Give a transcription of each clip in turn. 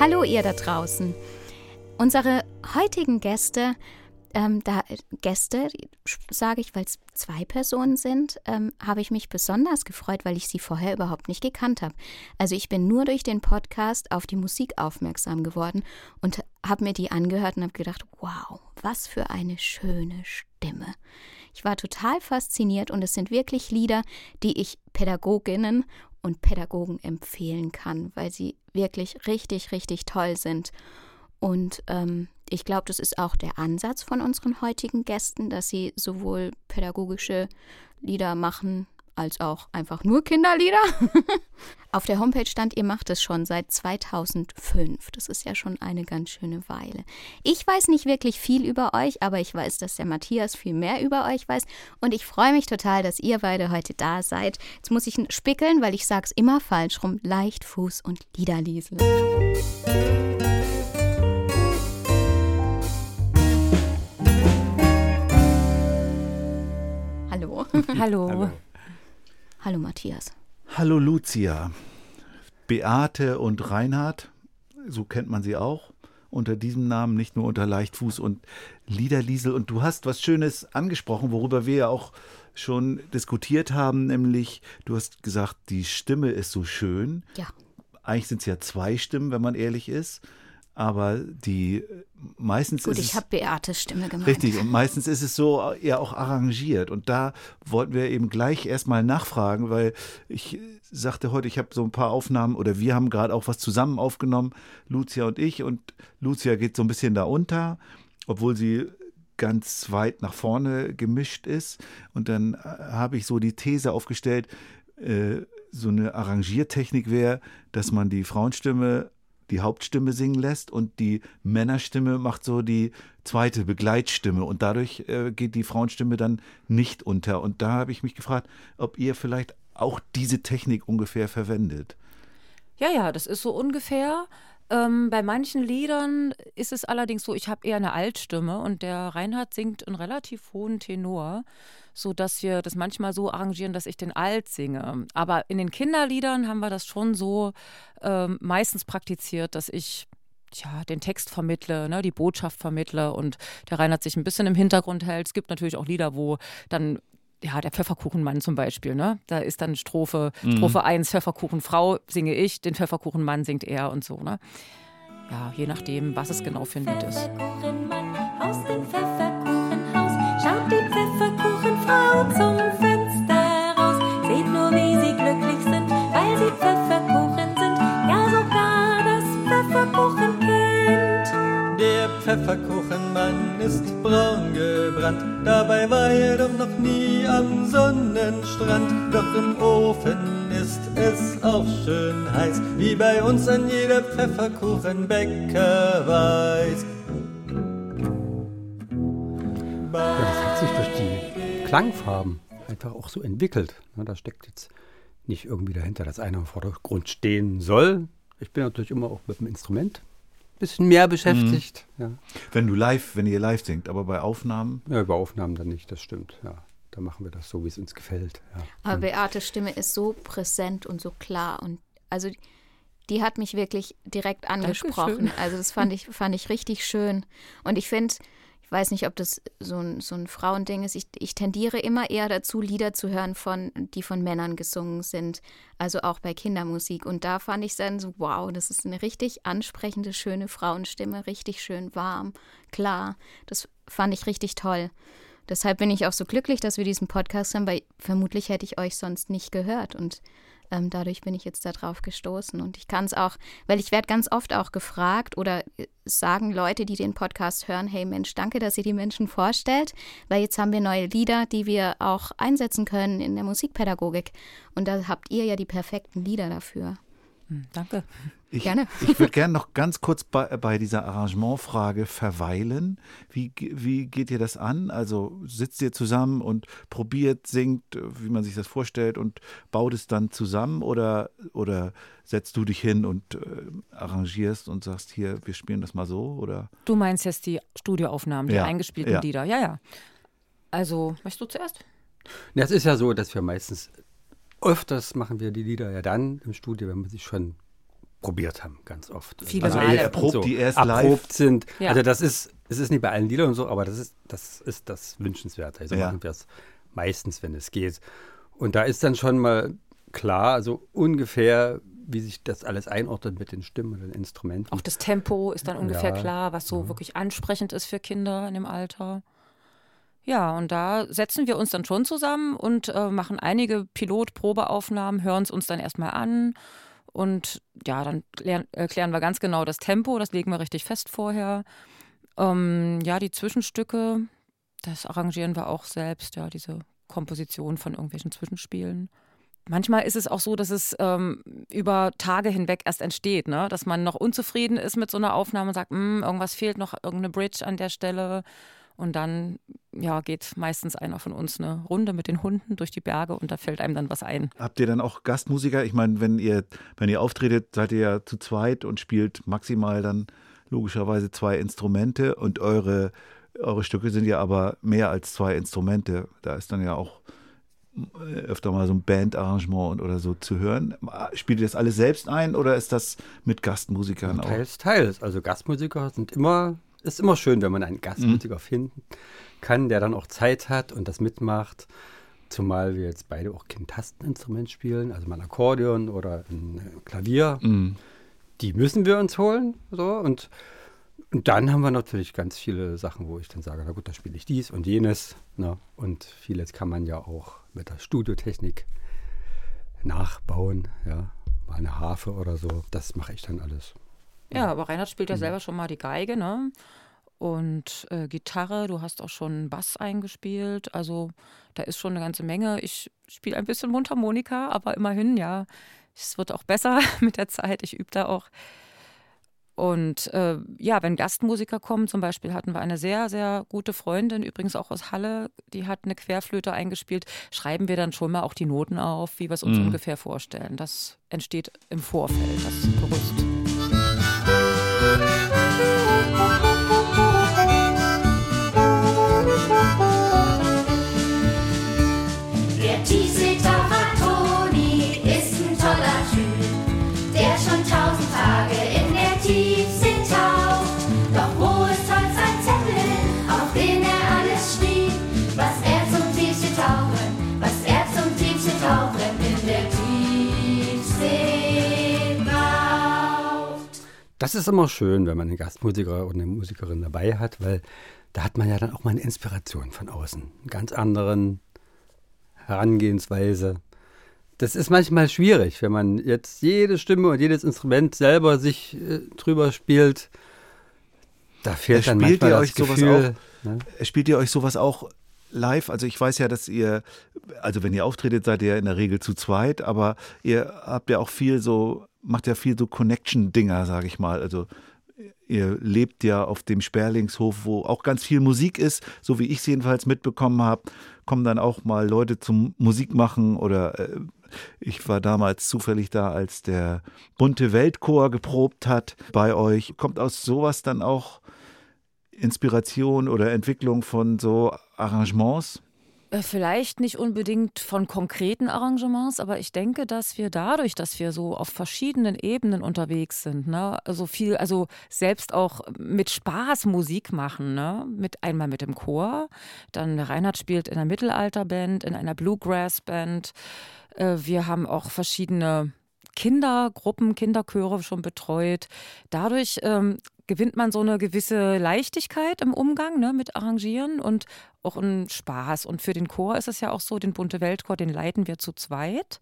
Hallo ihr da draußen. Unsere heutigen Gäste, ähm, da Gäste sage ich, weil es zwei Personen sind, ähm, habe ich mich besonders gefreut, weil ich sie vorher überhaupt nicht gekannt habe. Also ich bin nur durch den Podcast auf die Musik aufmerksam geworden und habe mir die angehört und habe gedacht, wow, was für eine schöne Stimme. Ich war total fasziniert und es sind wirklich Lieder, die ich Pädagoginnen und Pädagogen empfehlen kann, weil sie wirklich richtig, richtig toll sind. Und ähm, ich glaube, das ist auch der Ansatz von unseren heutigen Gästen, dass sie sowohl pädagogische Lieder machen als auch einfach nur Kinderlieder. Auf der Homepage stand, ihr macht es schon seit 2005. Das ist ja schon eine ganz schöne Weile. Ich weiß nicht wirklich viel über euch, aber ich weiß, dass der Matthias viel mehr über euch weiß. Und ich freue mich total, dass ihr beide heute da seid. Jetzt muss ich spickeln, weil ich sage es immer falsch rum. Leichtfuß und Liederliesel. Hallo. Hallo. Hallo. Hallo Matthias. Hallo Lucia. Beate und Reinhard, so kennt man sie auch, unter diesem Namen, nicht nur unter Leichtfuß und Liederliesel. Und du hast was Schönes angesprochen, worüber wir ja auch schon diskutiert haben, nämlich du hast gesagt, die Stimme ist so schön. Ja. Eigentlich sind es ja zwei Stimmen, wenn man ehrlich ist aber die meistens Gut, ist ich habe Beates Stimme gemacht. Richtig, und meistens ist es so ja auch arrangiert. Und da wollten wir eben gleich erstmal nachfragen, weil ich sagte heute, ich habe so ein paar Aufnahmen oder wir haben gerade auch was zusammen aufgenommen, Lucia und ich. Und Lucia geht so ein bisschen da unter, obwohl sie ganz weit nach vorne gemischt ist. Und dann äh, habe ich so die These aufgestellt, äh, so eine Arrangiertechnik wäre, dass man die Frauenstimme die Hauptstimme singen lässt und die Männerstimme macht so die zweite Begleitstimme und dadurch äh, geht die Frauenstimme dann nicht unter. Und da habe ich mich gefragt, ob ihr vielleicht auch diese Technik ungefähr verwendet. Ja, ja, das ist so ungefähr. Ähm, bei manchen Liedern ist es allerdings so, ich habe eher eine Altstimme und der Reinhard singt einen relativ hohen Tenor so dass wir das manchmal so arrangieren, dass ich den Alt singe. Aber in den Kinderliedern haben wir das schon so ähm, meistens praktiziert, dass ich tja, den Text vermittle, ne, die Botschaft vermittle und der Reinhard sich ein bisschen im Hintergrund hält. Es gibt natürlich auch Lieder, wo dann ja, der Pfefferkuchenmann zum Beispiel, ne? Da ist dann Strophe, mhm. Strophe 1, Pfefferkuchenfrau singe ich, den Pfefferkuchenmann singt er und so, ne? Ja, je nachdem, was es genau für ein Lied ist. Pfefferkuchenmann aus dem Pfefferkuchenhaus, schaut die Frau zum Fenster raus. Seht nur, wie sie glücklich sind, weil sie Pfefferkuchen sind. Ja, sogar das Pfefferkuchenkind. Der Pfefferkuchenmann ist braun gebrannt. Dabei war er doch noch nie am Sonnenstrand. Doch im Ofen ist es auch schön heiß, wie bei uns an jeder Pfefferkuchenbäcker weiß. Ja, das hat sich durch die Klangfarben einfach auch so entwickelt. Da steckt jetzt nicht irgendwie dahinter, dass einer im Vordergrund stehen soll. Ich bin natürlich immer auch mit dem Instrument bisschen mehr beschäftigt. Mhm. Ja. Wenn du live, wenn ihr live singt, aber bei Aufnahmen? Ja, bei Aufnahmen dann nicht, das stimmt, ja. Da machen wir das so, wie es uns gefällt. Ja. Aber Beates Stimme ist so präsent und so klar und also die hat mich wirklich direkt angesprochen. Dankeschön. Also das fand ich, fand ich richtig schön. Und ich finde, weiß nicht, ob das so ein, so ein Frauending ist. Ich, ich tendiere immer eher dazu, Lieder zu hören, von, die von Männern gesungen sind. Also auch bei Kindermusik. Und da fand ich dann so, wow, das ist eine richtig ansprechende, schöne Frauenstimme, richtig schön warm, klar. Das fand ich richtig toll. Deshalb bin ich auch so glücklich, dass wir diesen Podcast haben, weil vermutlich hätte ich euch sonst nicht gehört. Und Ähm, dadurch bin ich jetzt darauf gestoßen und ich kann es auch, weil ich werde ganz oft auch gefragt oder äh, sagen Leute, die den Podcast hören, hey Mensch, danke, dass ihr die Menschen vorstellt, weil jetzt haben wir neue Lieder, die wir auch einsetzen können in der Musikpädagogik und da habt ihr ja die perfekten Lieder dafür. Hm, danke. Ich, Gerne. Ich würde gerne noch ganz kurz bei, bei dieser Arrangementfrage verweilen. Wie, wie geht ihr das an? Also sitzt ihr zusammen und probiert, singt, wie man sich das vorstellt und baut es dann zusammen oder, oder setzt du dich hin und äh, arrangierst und sagst, hier, wir spielen das mal so? Oder? Du meinst jetzt die Studioaufnahmen, die Ja, eingespielten ja. Lieder. Ja, ja. Also, möchtest du zuerst? Ja, es ist ja so, dass wir meistens öfters machen wir die Lieder ja dann im Studio, wenn wir sie schon probiert haben, ganz oft. Viele also Male. Erprobt und die erst erprobt sind. Ja. Also das ist, es ist nicht bei allen Liedern und so, aber das ist das, ist das Wünschenswerte. Also Ja. machen wir es meistens, wenn es geht. Und da ist dann schon mal klar, also ungefähr, wie sich das alles einordnet mit den Stimmen und den Instrumenten. Auch das Tempo ist dann ungefähr Ja. klar, was so wirklich ansprechend ist für Kinder in dem Alter. Ja, und da setzen wir uns dann schon zusammen und äh, machen einige Pilot-Probeaufnahmen, hören es uns dann erstmal an. Und ja, dann klären, äh, wir ganz genau das Tempo, das legen wir richtig fest vorher. Ähm, ja, die Zwischenstücke, das arrangieren wir auch selbst, ja, diese Komposition von irgendwelchen Zwischenspielen. Manchmal ist es auch so, dass es ähm, über Tage hinweg erst entsteht, ne? dass man noch unzufrieden ist mit so einer Aufnahme und sagt, "Hm, irgendwas fehlt noch, irgendeine Bridge an der Stelle. Und dann ja, geht meistens einer von uns eine Runde mit den Hunden durch die Berge und da fällt einem dann was ein. Habt ihr dann auch Gastmusiker? Ich meine, wenn ihr, wenn ihr auftretet, seid ihr ja zu zweit und spielt maximal dann logischerweise zwei Instrumente und eure, eure Stücke sind ja aber mehr als zwei Instrumente. Da ist dann ja auch äh, öfter mal so ein Bandarrangement oder so zu hören. Spielt ihr das alles selbst ein oder ist das mit Gastmusikern auch? Teils, teils. Also Gastmusiker sind immer, ist immer schön, wenn man einen Gastmusiker Mhm. finden kann, der dann auch Zeit hat und das mitmacht. Zumal wir jetzt beide auch kein Tasteninstrument spielen, also mal ein Akkordeon oder ein Klavier. Mhm. Die müssen wir uns holen. So. Und, und dann haben wir natürlich ganz viele Sachen, wo ich dann sage, na gut, da spiele ich dies und jenes. Ne? Und vieles kann man ja auch mit der Studiotechnik nachbauen. Ja? Mal eine Harfe oder so. Das mache ich dann alles. Ja, aber Reinhard spielt ja selber schon mal die Geige, ne? Und äh, Gitarre, du hast auch schon Bass eingespielt. Also da ist schon eine ganze Menge. Ich spiele ein bisschen Mundharmonika, aber immerhin, ja. Es wird auch besser mit der Zeit. Ich übe da auch. Und äh, ja, wenn Gastmusiker kommen, zum Beispiel hatten wir eine sehr, sehr gute Freundin, übrigens auch aus Halle, die hat eine Querflöte eingespielt, schreiben wir dann schon mal auch die Noten auf, wie wir es uns Mhm. ungefähr vorstellen. Das entsteht im Vorfeld, das Gerüst. Das ist immer schön, wenn man einen Gastmusiker oder eine Musikerin dabei hat, weil da hat man ja dann auch mal eine Inspiration von außen. Eine ganz anderen Herangehensweise. Das ist manchmal schwierig, wenn man jetzt jede Stimme und jedes Instrument selber sich äh, drüber spielt. Da fehlt dann Spielt manchmal ihr das euch sowas Gefühl. Ne? Spielt ihr euch sowas auch live? Also ich weiß ja, dass ihr, also wenn ihr auftretet, seid ihr in der Regel zu zweit, aber ihr habt ja auch viel so, macht ja viel so Connection-Dinger, sage ich mal. Also ihr lebt ja auf dem Sperlingshof, wo auch ganz viel Musik ist, so wie ich es jedenfalls mitbekommen habe, kommen dann auch mal Leute zum Musik machen oder äh, ich war damals zufällig da, als der bunte Weltchor geprobt hat bei euch. Kommt aus sowas dann auch Inspiration oder Entwicklung von so Arrangements? Äh, Vielleicht nicht unbedingt von konkreten Arrangements, aber ich denke, dass wir dadurch, dass wir so auf verschiedenen Ebenen unterwegs sind, ne, also viel, also selbst auch mit Spaß Musik machen, ne, mit einmal mit dem Chor, dann Reinhard spielt in einer Mittelalterband, in einer Bluegrass-Band. Äh, Wir haben auch verschiedene Kindergruppen, Kinderchöre schon betreut. Dadurch ähm, gewinnt man so eine gewisse Leichtigkeit im Umgang ne, mit Arrangieren und auch einen Spaß. Und für den Chor ist es ja auch so, den Bunte Weltchor, den leiten wir zu zweit.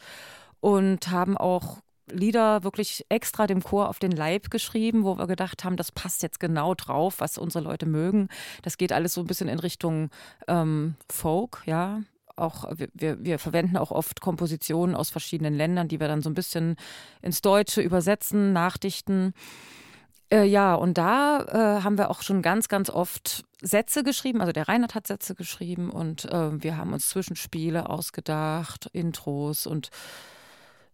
und haben auch Lieder wirklich extra dem Chor auf den Leib geschrieben, wo wir gedacht haben, das passt jetzt genau drauf, was unsere Leute mögen. Das geht alles so ein bisschen in Richtung ähm, Folk, ja. Auch wir, wir verwenden auch oft Kompositionen aus verschiedenen Ländern, die wir dann so ein bisschen ins Deutsche übersetzen, nachdichten. Äh, ja, und da äh, haben wir auch schon ganz, ganz oft Sätze geschrieben. Also der Reinhard hat Sätze geschrieben und äh, wir haben uns Zwischenspiele ausgedacht, Intros und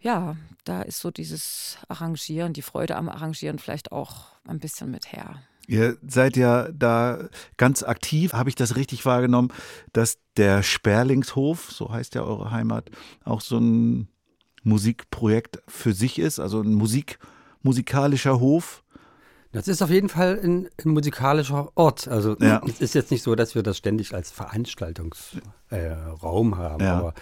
ja, da ist so dieses Arrangieren, die Freude am Arrangieren vielleicht auch ein bisschen mit her. Ihr seid ja da ganz aktiv, habe ich das richtig wahrgenommen, dass der Sperlingshof, so heißt ja eure Heimat, auch so ein Musikprojekt für sich ist, also ein Musik, musikalischer Hof. Das ist auf jeden Fall ein, ein musikalischer Ort. Also Ja. es ist jetzt nicht so, dass wir das ständig als Veranstaltungsraum äh, haben, Ja. aber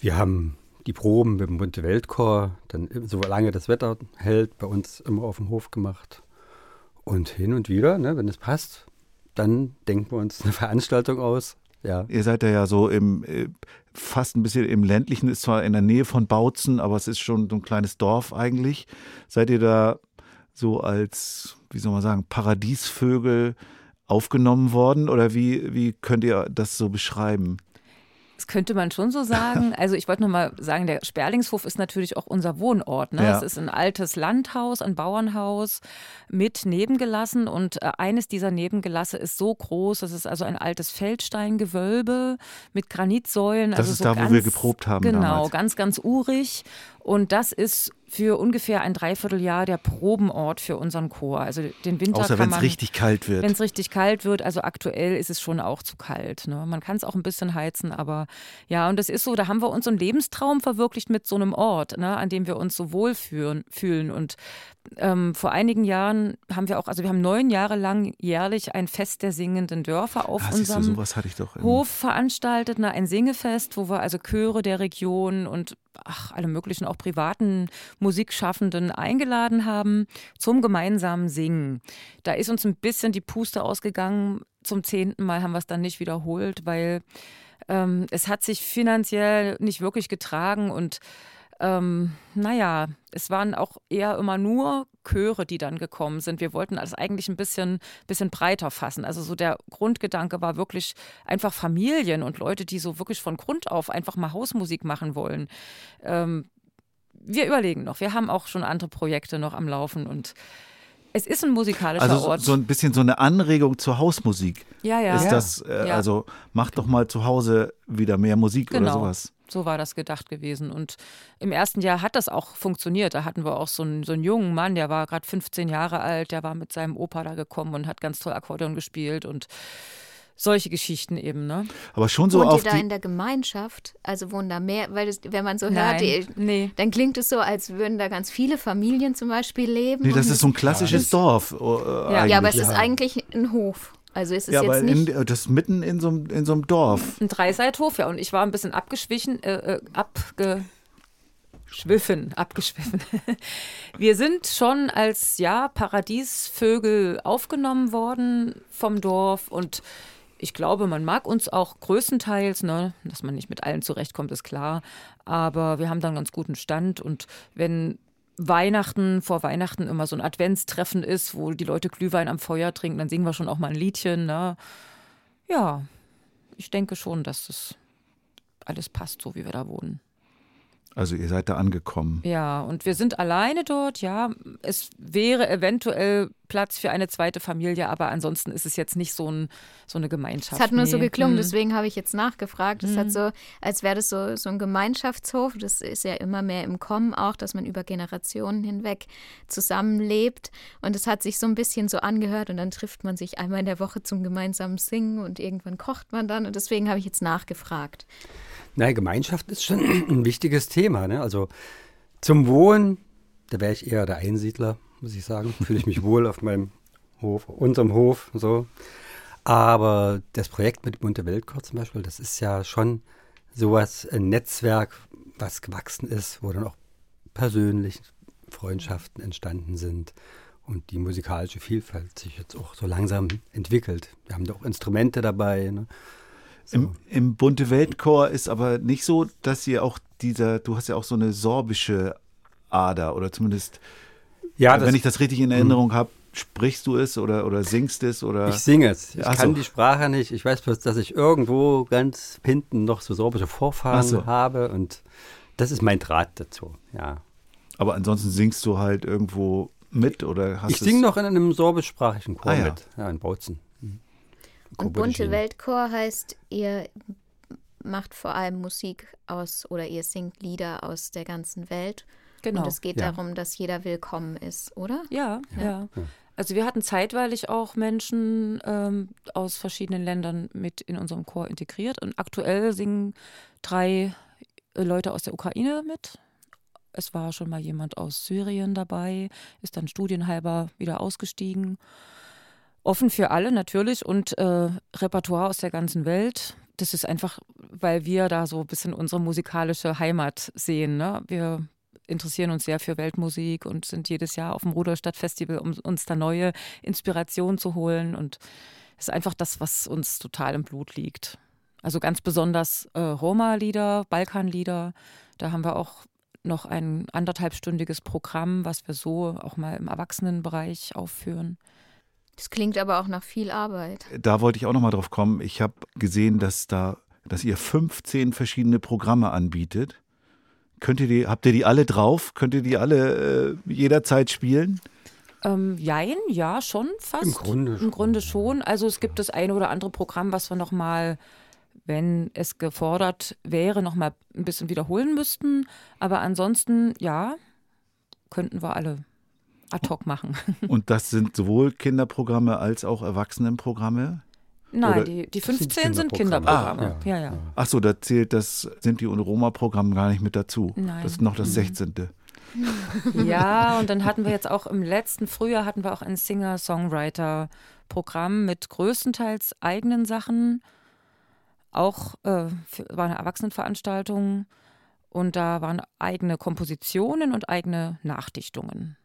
wir haben die Proben mit dem Bunte Weltchor, dann solange das Wetter hält, bei uns immer auf dem Hof gemacht. Und hin und wieder, ne, wenn es passt, dann denken wir uns eine Veranstaltung aus. Ja. Ihr seid ja, so im äh, fast ein bisschen im ländlichen, ist zwar in der Nähe von Bautzen, aber es ist schon so ein kleines Dorf eigentlich. Seid ihr da so als, wie soll man sagen, Paradiesvögel aufgenommen worden oder wie, wie könnt ihr das so beschreiben? Das könnte man schon so sagen. Also ich wollte noch mal sagen, der Sperlingshof ist natürlich auch unser Wohnort. Ne? Ja. Es ist ein altes Landhaus, ein Bauernhaus mit Nebengelassen und äh, eines dieser Nebengelasse ist so groß, das ist also ein altes Feldsteingewölbe mit Granitsäulen. Das also ist so da, wo ganz, wir geprobt haben Genau, damals. ganz, ganz urig. Und das ist für ungefähr ein Dreivierteljahr der Probenort für unseren Chor. Also den Winter Außer wenn es richtig kalt wird. wenn es richtig kalt wird, also aktuell ist es schon auch zu kalt. Ne? Man kann es auch ein bisschen heizen, aber ja, und das ist so, da haben wir uns so einen Lebenstraum verwirklicht mit so einem Ort, ne, an dem wir uns so wohl fühlen. fühlen. Und ähm, vor einigen Jahren haben wir auch, also wir haben neun Jahre lang jährlich ein Fest der singenden Dörfer auf ah, du, unserem sowas hatte ich doch. im- Hof veranstaltet, ne, ein Singefest, wo wir also Chöre der Region und ach, alle möglichen auch privaten Musikschaffenden eingeladen haben zum gemeinsamen Singen. Da ist uns ein bisschen die Puste ausgegangen. Zum zehnten Mal haben wir es dann nicht wiederholt, weil ähm, es hat sich finanziell nicht wirklich getragen und ähm, naja, es waren auch eher immer nur Chöre, die dann gekommen sind. Wir wollten das eigentlich ein bisschen, bisschen breiter fassen. Also so der Grundgedanke war wirklich einfach Familien und Leute, die so wirklich von Grund auf einfach mal Hausmusik machen wollen. Ähm, wir überlegen noch. Wir haben auch schon andere Projekte noch am Laufen und es ist ein musikalischer Also so, Ort. so ein bisschen so eine Anregung zur Hausmusik. ja, ja. Ist das, äh, Ja. also macht doch mal zu Hause wieder mehr Musik oder Genau. sowas. So war das gedacht gewesen. Und im ersten Jahr hat das auch funktioniert. Da hatten wir auch so einen, so einen jungen Mann, der war gerade 15 Jahre alt, der war mit seinem Opa da gekommen und hat ganz toll Akkordeon gespielt und solche Geschichten eben, ne? Aber schon so Wohnt auf ihr da die. in der Gemeinschaft? Also wohnen da mehr, weil das, wenn man so hört, Nein, die, nee. dann klingt es so, als würden da ganz viele Familien zum Beispiel leben. Nee, das ist so ein klassisches Dorf. Äh, Ja. ja, aber es eigentlich, ist ja. eigentlich ein Hof. Also es ist Ja, aber jetzt nicht. in, das ist mitten in so, einem- in so einem Dorf. Ein Dreiseithof, ja. Und ich war ein bisschen abgeschwichen, äh, äh, abgeschwiffen, abgeschwiffen. Wir sind schon als, ja, Paradiesvögel aufgenommen worden vom Dorf und ich glaube, man mag uns auch größtenteils, ne, dass man nicht mit allen zurechtkommt, ist klar. Aber wir haben dann einen ganz guten Stand. Und wenn Weihnachten, vor Weihnachten immer so ein Adventstreffen ist, wo die Leute Glühwein am Feuer trinken, dann singen wir schon auch mal ein Liedchen. Ne? Ja, ich denke schon, dass das alles passt, so wie wir da wohnen. Also ihr seid da angekommen. Ja, und wir sind alleine dort, ja. Es wäre eventuell Platz für eine zweite Familie, aber ansonsten ist es jetzt nicht so, ein, so eine Gemeinschaft. Es hat nur so Nee. geklungen, Mhm. deswegen habe ich jetzt nachgefragt. Es hat so, als wäre das so, so ein Gemeinschaftshof. Das ist ja immer mehr im Kommen auch, dass man über Generationen hinweg zusammenlebt. Und es hat sich so ein bisschen so angehört und dann trifft man sich einmal in der Woche zum gemeinsamen Singen und irgendwann kocht man dann. Und deswegen habe ich jetzt nachgefragt. Naja, Gemeinschaft ist schon ein wichtiges Thema. Ne? Also zum Wohnen, da wäre ich eher der Einsiedler, muss ich sagen. Fühle ich mich wohl auf meinem Hof, unserem Hof, so. Aber das Projekt mit Bunte Weltchor zum Beispiel, das ist ja schon sowas, ein Netzwerk, was gewachsen ist, wo dann auch persönlich Freundschaften entstanden sind und die musikalische Vielfalt sich jetzt auch so langsam entwickelt. Wir haben doch Instrumente dabei. Ne? Im, Im Bunte Weltchor ist aber nicht so, dass ihr auch dieser, du hast ja auch so eine sorbische Ader oder zumindest, Ja, wenn ich das richtig in Erinnerung habe, sprichst du es oder, oder singst es oder. Ich singe es. Ich Ach kann so. die Sprache nicht. Ich weiß bloß, dass ich irgendwo ganz hinten noch so sorbische Vorfahren so. habe und das ist mein Draht dazu. Ja. aber ansonsten singst du halt irgendwo mit oder hast Ich singe noch in einem sorbischsprachigen Chor Ah, ja. mit. Ja, in Bautzen. Und bunte. Weltchor heißt, ihr macht vor allem Musik aus oder ihr singt Lieder aus der ganzen Welt. Genau. Und es geht Ja. darum, dass jeder willkommen ist, oder? Ja, ja. Also wir hatten zeitweilig auch Menschen ähm, aus verschiedenen Ländern mit in unserem Chor integriert und aktuell singen drei äh, Leute aus der Ukraine mit. Es war schon mal jemand aus Syrien dabei, ist dann studienhalber wieder ausgestiegen. Offen für alle natürlich und äh, Repertoire aus der ganzen Welt. Das ist einfach, weil wir da so ein bisschen unsere musikalische Heimat sehen. Ne? Wir interessieren uns sehr für Weltmusik und sind jedes Jahr auf dem Rudolstadt-Festival, um uns da neue Inspirationen zu holen. Und es ist einfach das, was uns total im Blut liegt. Also ganz besonders äh, Roma-Lieder, Balkan-Lieder. Da haben wir auch noch ein anderthalbstündiges Programm, was wir so auch mal im Erwachsenenbereich aufführen. Das klingt aber auch nach viel Arbeit. Da wollte ich auch nochmal drauf kommen. Ich habe gesehen, dass da, dass ihr 15 verschiedene Programme anbietet. Könnt ihr die, habt ihr die alle drauf? Könnt ihr die alle äh, jederzeit spielen? Ähm, jein, ja, schon fast. Im Grunde Im schon, Grunde schon. Also es gibt das eine oder andere Programm, was wir nochmal, wenn es gefordert wäre, nochmal ein bisschen wiederholen müssten. Aber ansonsten, ja, könnten wir alle ad hoc machen. Und das sind sowohl Kinderprogramme als auch Erwachsenenprogramme? Nein, Oder- die, die Das sind 15 sind Kinderprogramme. Kinderprogramme. Ah, ja, ja. ja. Ach so, da zählt das Sinti- und Roma-Programm gar nicht mit dazu. Nein. Das ist noch das 16. Ja, und dann hatten wir jetzt auch im letzten Frühjahr hatten wir auch ein Singer-Songwriter-Programm mit größtenteils eigenen Sachen. Auch äh, für, war eine Erwachsenenveranstaltung und da waren eigene Kompositionen und eigene Nachdichtungen.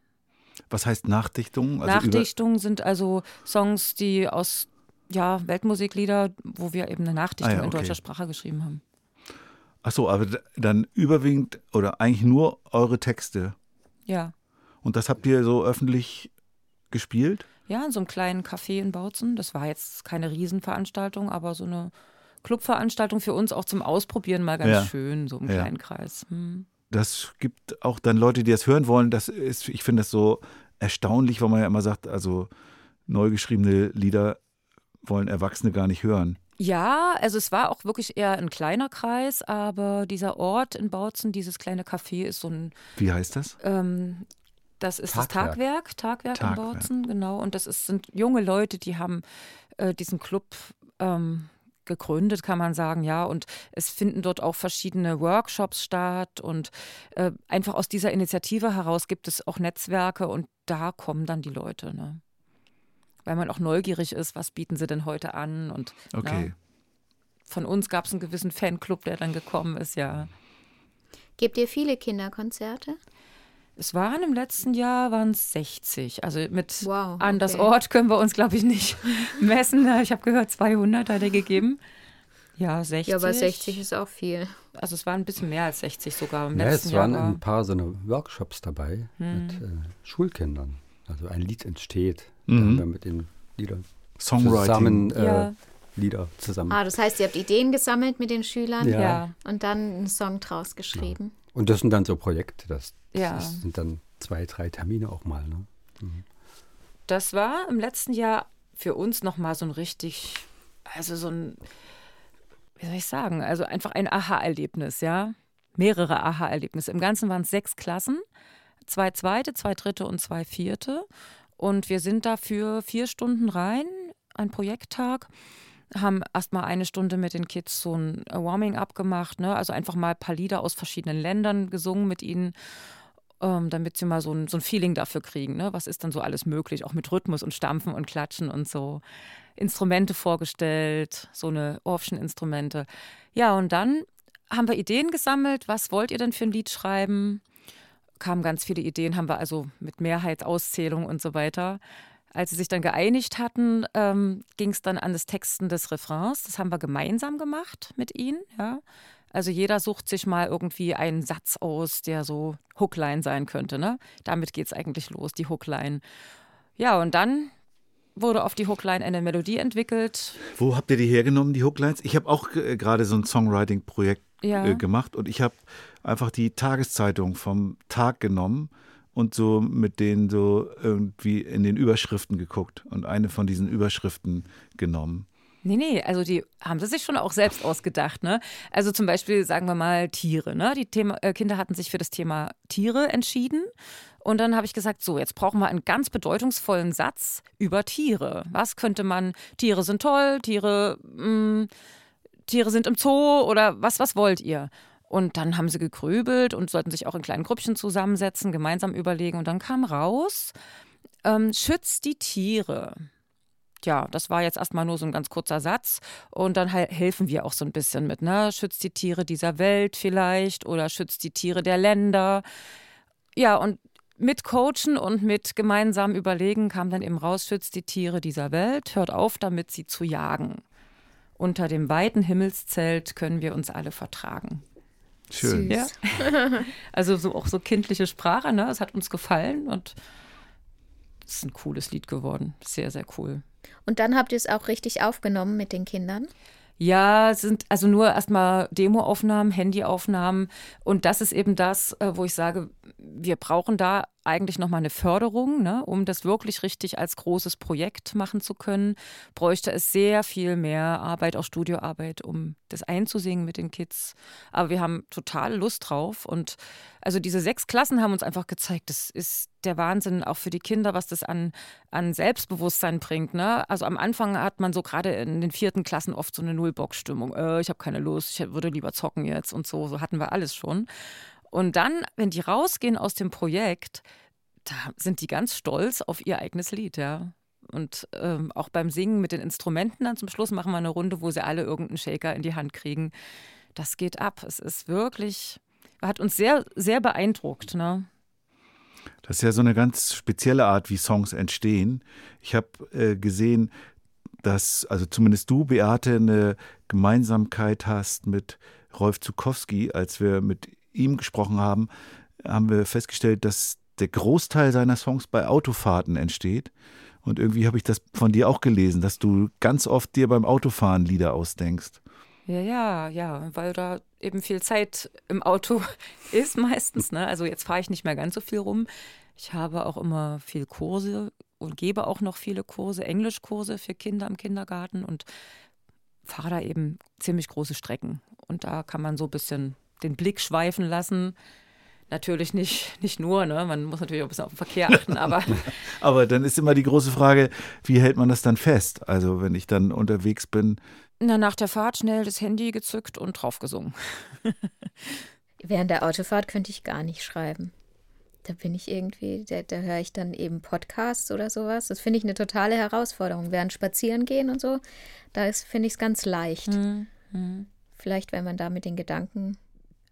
Was heißt Nachdichtung? Also Nachdichtungen sind also Songs, die aus ja, Weltmusiklieder, wo wir eben eine Nachdichtung Ah ja, in okay. deutscher Sprache geschrieben haben. Ach so, aber dann überwiegend oder eigentlich nur eure Texte. Ja. Und das habt ihr so öffentlich gespielt? Ja, in so einem kleinen Café in Bautzen. Das war jetzt keine Riesenveranstaltung, aber so eine Clubveranstaltung für uns auch zum Ausprobieren mal ganz Ja. schön, so im Ja. kleinen Kreis. Hm. Das gibt auch dann Leute, die das hören wollen. Das ist, ich finde das so erstaunlich, weil man ja immer sagt, also neu geschriebene Lieder wollen Erwachsene gar nicht hören. Ja, also es war auch wirklich eher ein kleiner Kreis, aber dieser Ort in Bautzen, dieses kleine Café, ist so ein Wie heißt das? Ähm, das ist das Tagwerk. Tagwerk, Tagwerk, Tagwerk. in Bautzen, genau. Und das ist, sind junge Leute, die haben äh, diesen Club ähm, gegründet, kann man sagen, ja. Und es finden dort auch verschiedene Workshops statt. Und äh, einfach aus dieser Initiative heraus gibt es auch Netzwerke und da kommen dann die Leute, ne? Weil man auch neugierig ist, was bieten sie denn heute an? Und Okay. Ja, von uns gab es einen gewissen Fanclub, der dann gekommen ist, ja. Gebt ihr viele Kinderkonzerte? Es waren im letzten Jahr waren es 60. Also mit Wow, an das okay. Ort können wir uns, glaube ich, nicht messen. Ich habe gehört, 200 hat er gegeben. Ja, 60. Ja, aber 60 ist auch viel. Also es waren ein bisschen mehr als 60 sogar im Ja, letzten es waren Jahr. ein paar so eine Workshops dabei Hm. mit äh, Schulkindern. Also ein Lied entsteht. Mhm. Da haben wir mit den Liedern Songwriting. zusammen äh, Ja. Lieder zusammen. Ah, das heißt, ihr habt Ideen gesammelt mit den Schülern Ja. ja. und dann einen Song draus geschrieben. Und das sind dann so Projekte, das, das Ja. ist, sind dann zwei, drei Termine auch mal. Ne? Das war im letzten Jahr für uns nochmal so ein richtig, also so ein, wie soll ich sagen, also einfach ein Aha-Erlebnis, ja. Mehrere Aha-Erlebnisse. Im Ganzen waren es sechs Klassen, zwei zweite, zwei dritte und zwei vierte. Und wir sind dafür vier Stunden rein, ein Projekttag, haben erstmal eine Stunde mit den Kids so ein Warming-up gemacht, ne? also einfach mal ein paar Lieder aus verschiedenen Ländern gesungen mit ihnen ähm, damit sie mal so ein, so ein Feeling dafür kriegen. Ne? Was ist dann so alles möglich, auch mit Rhythmus und Stampfen und Klatschen und so. Instrumente vorgestellt, so eine Orffschen Instrumente. Ja, und dann haben wir Ideen gesammelt. Was wollt ihr denn für ein Lied schreiben? Kamen ganz viele Ideen, haben wir also mit Mehrheitsauszählung und so weiter. Als sie sich dann geeinigt hatten, ähm, ging es dann an das Texten des Refrains. Das haben wir gemeinsam gemacht mit ihnen. Ja. Also jeder sucht sich mal irgendwie einen Satz aus, der so Hookline sein könnte. Ne? Damit geht es eigentlich los, die Hookline. Ja, und dann wurde auf die Hookline eine Melodie entwickelt. Wo habt ihr die hergenommen, die Hooklines? Ich habe auch äh, gerade so ein Songwriting-Projekt Ja. äh, gemacht und ich habe einfach die Tageszeitung vom Tag genommen und so mit denen so irgendwie in den Überschriften geguckt und eine von diesen Überschriften genommen. Nee, nee, also die haben sie sich schon auch selbst ausgedacht, ne? Also zum Beispiel, sagen wir mal, Tiere, ne? Die Thema, äh, Kinder hatten sich für das Thema Tiere entschieden. Und dann habe ich gesagt, so, jetzt brauchen wir einen ganz bedeutungsvollen Satz über Tiere. Was könnte man, Tiere sind toll, Tiere, mh, Tiere sind im Zoo oder was, was wollt ihr? Und dann haben sie gegrübelt und sollten sich auch in kleinen Grüppchen zusammensetzen, gemeinsam überlegen. Und dann kam raus, ähm, schützt die Tiere ja, das war jetzt erstmal nur so ein ganz kurzer Satz. Und dann hel- helfen wir auch so ein bisschen mit, ne? Schützt die Tiere dieser Welt vielleicht oder schützt die Tiere der Länder. Ja, und mit Coachen und mit gemeinsam Überlegen kam dann eben raus, schützt die Tiere dieser Welt, hört auf damit, sie zu jagen. Unter dem weiten Himmelszelt können wir uns alle vertragen. Schön. Ja. Also so auch so kindliche Sprache, ne? Es hat uns gefallen und es ist ein cooles Lied geworden. Sehr, sehr cool. Und dann habt ihr es auch richtig aufgenommen mit den Kindern? Ja, es sind also nur erstmal Demoaufnahmen, Handyaufnahmen. Und das ist eben das, äh, wo ich sage, wir brauchen da eigentlich nochmal eine Förderung, ne? um das wirklich richtig als großes Projekt machen zu können. Bräuchte es sehr viel mehr Arbeit, auch Studioarbeit, um das einzusingen mit den Kids. Aber wir haben total Lust drauf. Und also diese sechs Klassen haben uns einfach gezeigt, das ist der Wahnsinn auch für die Kinder, was das an, an Selbstbewusstsein bringt. Ne? Also am Anfang hat man so gerade in den vierten Klassen oft so eine Nullbock-Stimmung. Äh, ich habe keine Lust, ich würde lieber zocken jetzt und so. So hatten wir alles schon. Und dann, wenn die rausgehen aus dem Projekt, da sind die ganz stolz auf ihr eigenes Lied, ja. Und ähm, auch beim Singen mit den Instrumenten dann zum Schluss machen wir eine Runde, wo sie alle irgendeinen Shaker in die Hand kriegen. Das geht ab. Es ist wirklich, hat uns sehr, sehr beeindruckt. Ne? Das ist ja so eine ganz spezielle Art, wie Songs entstehen. Ich habe äh, gesehen, dass, also zumindest du, Beate, eine Gemeinsamkeit hast mit Rolf Zukowski. Als wir mit ihm gesprochen haben, haben wir festgestellt, dass der Großteil seiner Songs bei Autofahrten entsteht. Und irgendwie habe ich das von dir auch gelesen, dass du ganz oft dir beim Autofahren Lieder ausdenkst. Ja, ja, ja, weil da eben viel Zeit im Auto ist meistens. Ne? Also jetzt fahre ich nicht mehr ganz so viel rum. Ich habe auch immer viel Kurse und gebe auch noch viele Kurse, Englischkurse für Kinder im Kindergarten und fahre da eben ziemlich große Strecken. Und da kann man so ein bisschen den Blick schweifen lassen. Natürlich nicht, nicht nur, ne? man muss natürlich auch ein bisschen auf den Verkehr achten, aber Aber dann ist immer die große Frage, wie hält man das dann fest? Also wenn ich dann unterwegs bin, na, nach der Fahrt schnell das Handy gezückt und draufgesungen. Während der Autofahrt könnte ich gar nicht schreiben. Da bin ich irgendwie, da, da höre ich dann eben Podcasts oder sowas. Das finde ich eine totale Herausforderung. Während Spazieren gehen und so, da ist- finde ich es ganz leicht. Vielleicht, wenn man da mit den Gedanken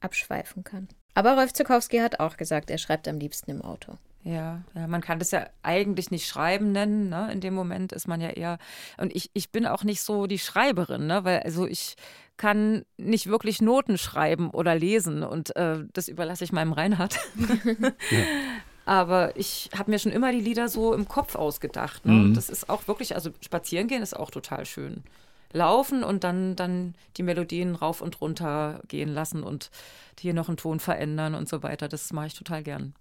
abschweifen kann. Aber Rolf Zukowski hat auch gesagt, er schreibt am liebsten im Auto. Ja, ja, man kann das ja eigentlich nicht Schreiben nennen. Ne? In dem Moment ist man ja eher. Und ich, ich bin auch nicht so die Schreiberin, ne? weil also ich kann nicht wirklich Noten schreiben oder lesen und äh, das überlasse ich meinem Reinhard. Aber ich habe mir schon immer die Lieder so im Kopf ausgedacht. Ne? Und das ist auch wirklich, also spazieren gehen ist auch total schön. Laufen und dann, dann die Melodien rauf und runter gehen lassen und hier noch einen Ton verändern und so weiter. Das mache ich total gern.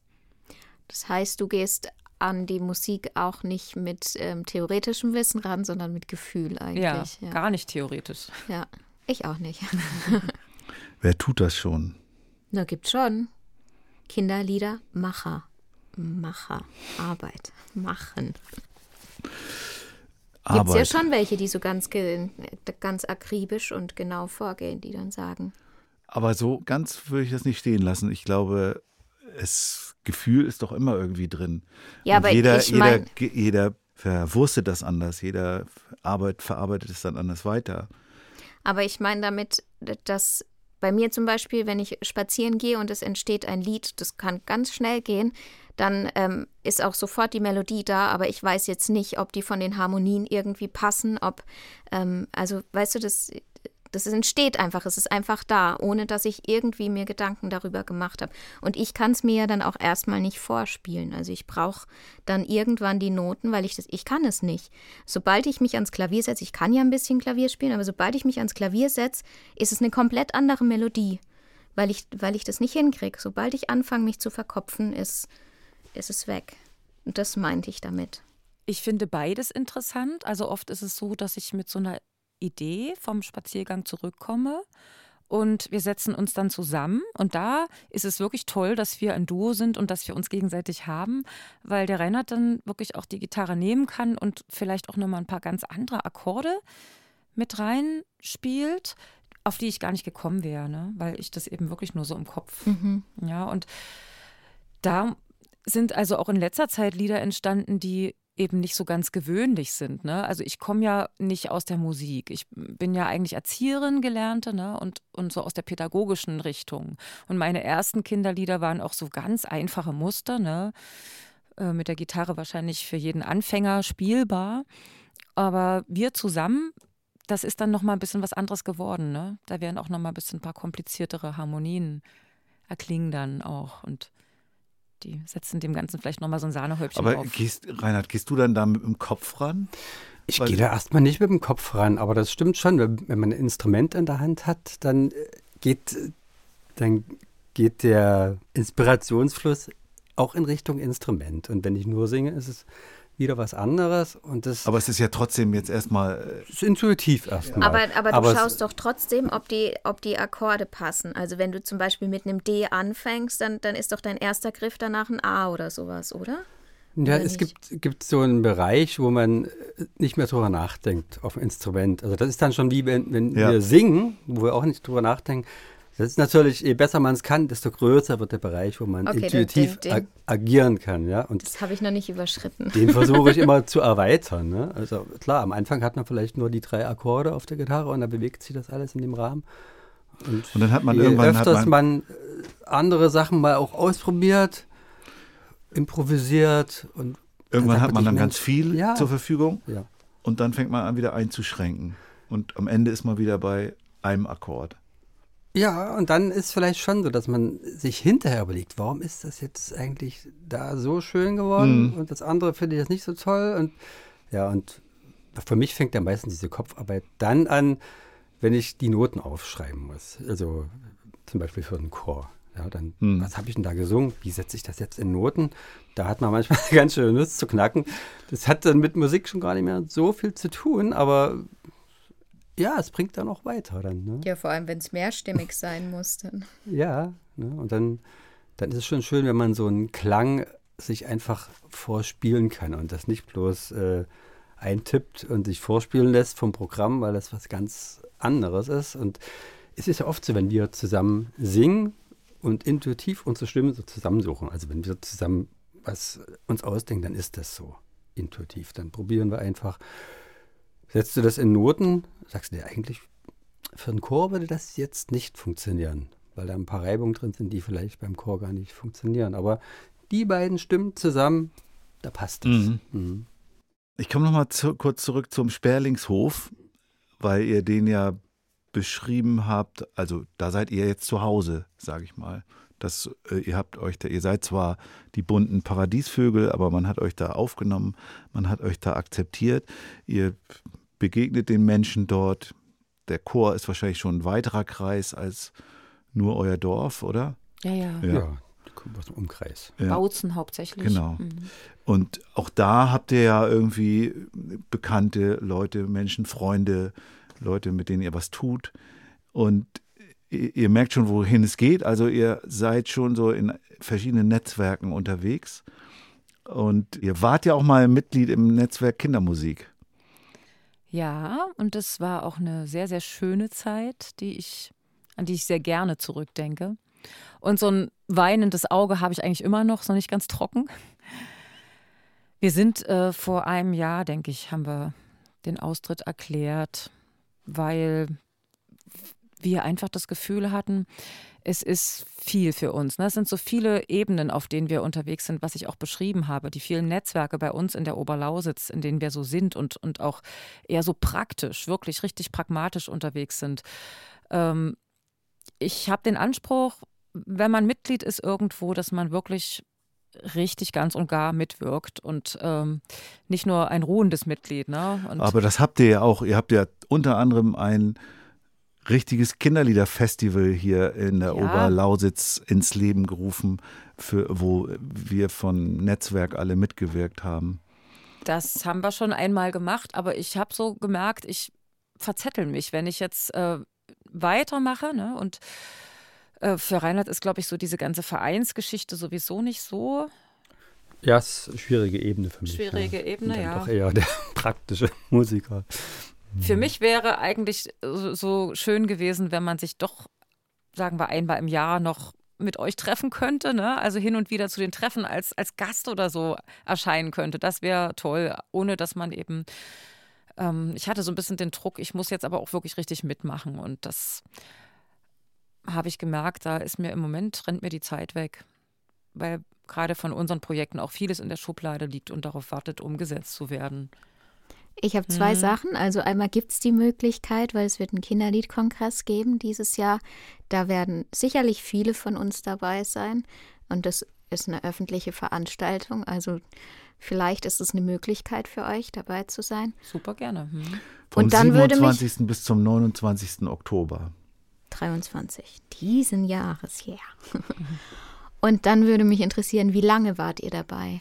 Das heißt, du gehst an die Musik auch nicht mit ähm, theoretischem Wissen ran, sondern mit Gefühl Ja, eigentlich. Ja, gar nicht theoretisch. ja. ich auch nicht. wer tut das schon? Na, gibt schon. Kinderlieder, Macher. Macher. Arbeit. Machen. Gibt es ja Arbeit. schon welche, die so ganz, ganz akribisch und genau vorgehen, die dann sagen. Aber so ganz würde ich das nicht stehen lassen. Ich glaube, das Gefühl ist doch immer irgendwie drin. Ja, Und aber jeder, ich jeder, mein- ge- jeder verwurstet das anders. Jeder Arbeit, verarbeitet es dann anders weiter. Aber ich meine damit, dass bei mir zum Beispiel, wenn ich spazieren gehe und es entsteht ein Lied, das kann ganz schnell gehen, dann ähm, ist auch sofort die Melodie da, aber ich weiß jetzt nicht, ob die von den Harmonien irgendwie passen, ob, ähm, also weißt du, das, Das entsteht einfach, es ist einfach da, ohne dass ich irgendwie mir Gedanken darüber gemacht habe. Und ich kann es mir ja dann auch erstmal nicht vorspielen. Also ich brauche dann irgendwann die Noten, weil ich das, ich kann es nicht. Sobald ich mich ans Klavier setze, ich kann ja ein bisschen Klavier spielen, aber sobald ich mich ans Klavier setze, ist es eine komplett andere Melodie, weil ich, weil ich das nicht hinkriege. Sobald ich anfange, mich zu verkopfen, ist, ist es weg. Und das meinte ich damit. Ich finde beides interessant. Also oft ist es so, dass ich mit so einer Idee vom Spaziergang zurückkomme und wir setzen uns dann zusammen. Und da ist es wirklich toll, dass wir ein Duo sind und dass wir uns gegenseitig haben, weil der Reinhard dann wirklich auch die Gitarre nehmen kann und vielleicht auch nochmal ein paar ganz andere Akkorde mit reinspielt, auf die ich gar nicht gekommen wäre, ne? weil ich das eben wirklich nur so im Kopf. Ja, und da sind also auch in letzter Zeit Lieder entstanden, die eben nicht so ganz gewöhnlich sind. Ne? Also ich komme ja nicht aus der Musik. Ich bin ja eigentlich Erzieherin gelernte ne? und, und so aus der pädagogischen Richtung. Und meine ersten Kinderlieder waren auch so ganz einfache Muster, ne? Äh, mit der Gitarre wahrscheinlich für jeden Anfänger spielbar. Aber wir zusammen, das ist dann noch mal ein bisschen was anderes geworden. Ne? Da werden auch noch mal ein bisschen ein paar kompliziertere Harmonien erklingen dann auch und die setzen dem Ganzen vielleicht nochmal so ein Sahnehäubchen Aber auf. gehst, Reinhard, gehst du dann da mit dem Kopf ran? Ich gehe da erstmal nicht mit dem Kopf ran, aber das stimmt schon. Wenn, wenn man ein Instrument in der Hand hat, dann äh, geht, dann geht der Inspirationsfluss auch in Richtung Instrument. Und wenn ich nur singe, ist es wieder was anderes. Und das Aber es ist ja trotzdem jetzt erstmal, äh, ist intuitiv erstmal. Aber, aber du es- schaust doch trotzdem, ob die, ob die Akkorde passen. Also wenn du zum Beispiel mit einem D anfängst, dann, dann ist doch dein erster Griff danach ein A oder sowas, oder? Ja, Oder es nicht? gibt, gibt so einen Bereich, wo man äh, nicht mehr drüber nachdenkt auf dem Instrument. Also das ist dann schon wie wenn, wenn Ja. wir singen, wo wir auch nicht drüber nachdenken. Das ist natürlich, je besser man es kann, desto größer wird der Bereich, wo man Okay, intuitiv den- den- ag agieren kann. Ja? Und Das habe ich noch nicht überschritten. den versuche ich immer zu erweitern. Ne? Also klar, am Anfang hat man vielleicht nur die drei Akkorde auf der Gitarre und dann bewegt sich das alles in dem Rahmen. Und, und dann hat man je irgendwann hat öfters man, man, äh, andere Sachen mal auch ausprobiert, improvisiert und irgendwann hat man dann ganz viel ja. zur Verfügung ja. und dann fängt man an, wieder einzuschränken. Und am Ende ist man wieder bei einem Akkord. Ja, und dann ist vielleicht schon so, dass man sich hinterher überlegt, warum ist das jetzt eigentlich da so schön geworden Mhm. und das andere finde ich jetzt nicht so toll. Und ja, und für mich fängt ja meistens diese Kopfarbeit dann an, wenn ich die Noten aufschreiben muss. Also zum Beispiel für einen Chor. Ja, dann, Mhm. was habe ich denn da gesungen? Wie setze ich das jetzt in Noten? Da hat man manchmal ganz schön Lust zu knacken. Das hat dann mit Musik schon gar nicht mehr so viel zu tun, aber ja, es bringt dann auch weiter dann. Ne? Ja, vor allem, wenn es mehrstimmig sein muss, dann. Ja, ne? und dann, dann ist es schon schön, wenn man so einen Klang sich einfach vorspielen kann und das nicht bloß äh, eintippt und sich vorspielen lässt vom Programm, weil das was ganz anderes ist. Und es ist ja oft so, wenn wir zusammen singen und intuitiv unsere Stimmen so zusammensuchen. Also wenn wir zusammen was uns ausdenken, dann ist das so intuitiv. Dann probieren wir einfach, setzt du das in Noten, sagst du dir eigentlich, für einen Chor würde das jetzt nicht funktionieren, weil da ein paar Reibungen drin sind, die vielleicht beim Chor gar nicht funktionieren. Aber die beiden Stimmen zusammen, da passt es. Mhm. Mhm. Ich komme nochmal zu, kurz zurück zum Sperlingshof, weil ihr den ja beschrieben habt. Also da seid ihr jetzt zu Hause, sage ich mal. Das, äh, ihr habt euch da, ihr seid zwar die bunten Paradiesvögel, aber man hat euch da aufgenommen, man hat euch da akzeptiert. Ihr begegnet den Menschen dort. Der Chor ist wahrscheinlich schon ein weiterer Kreis als nur euer Dorf, oder? Ja, ja. Ja. Ja, aus dem Umkreis. Ja. Bautzen hauptsächlich. Genau. Mhm. Und auch da habt ihr ja irgendwie bekannte Leute, Menschen, Freunde, Leute, mit denen ihr was tut. Und ihr, ihr merkt schon, wohin es geht. Also ihr seid schon so in verschiedenen Netzwerken unterwegs. Und ihr wart ja auch mal Mitglied im Netzwerk Kindermusik. Ja, und das war auch eine sehr, sehr schöne Zeit, die ich, an die ich sehr gerne zurückdenke. Und so ein weinendes Auge habe ich eigentlich immer noch, noch nicht ganz trocken. Wir sind äh, vor einem Jahr, denke ich, haben wir den Austritt erklärt, weil wir einfach das Gefühl hatten, es ist viel für uns. Ne? Es sind so viele Ebenen, auf denen wir unterwegs sind, was ich auch beschrieben habe. Die vielen Netzwerke bei uns in der Oberlausitz, in denen wir so sind und, und auch eher so praktisch, wirklich richtig pragmatisch unterwegs sind. Ähm, ich habe den Anspruch, wenn man Mitglied ist irgendwo, dass man wirklich richtig ganz und gar mitwirkt und ähm, nicht nur ein ruhendes Mitglied. Ne? Und Aber das habt ihr ja auch. Ihr habt ja unter anderem ein richtiges Kinderliederfestival hier in der Ja. Oberlausitz ins Leben gerufen, für, wo wir von Netzwerk alle mitgewirkt haben. Das haben wir schon einmal gemacht, aber ich habe so gemerkt, ich verzettel mich, wenn ich jetzt äh, weitermache. Ne? Und äh, für Reinhard ist, glaube ich, so diese ganze Vereinsgeschichte sowieso nicht so. Ja, es ist eine schwierige Ebene für mich. Schwierige ja. Ebene, Und dann ja. Doch eher der praktische Musiker. Für mich wäre eigentlich so, schön gewesen, wenn man sich doch, sagen wir, einmal im Jahr noch mit euch treffen könnte, ne? Also hin und wieder zu den Treffen als, als Gast oder so erscheinen könnte. Das wäre toll, ohne dass man eben. Ähm, ich hatte so ein bisschen den Druck, ich muss jetzt aber auch wirklich richtig mitmachen. Und das habe ich gemerkt, da ist mir im Moment, rennt mir die Zeit weg. Weil gerade von unseren Projekten auch vieles in der Schublade liegt und darauf wartet, umgesetzt zu werden. Ich habe zwei Mhm. Sachen. Also einmal gibt es die Möglichkeit, weil es wird einen Kinderliedkongress geben dieses Jahr. Da werden sicherlich viele von uns dabei sein. Und das ist eine öffentliche Veranstaltung. Also vielleicht ist es eine Möglichkeit für euch, dabei zu sein. Super gerne. Hm. Vom Und dann würde mich- 27. bis zum 29. Oktober. 23 diesen Jahres, ja. Und dann würde mich interessieren, wie lange wart ihr dabei?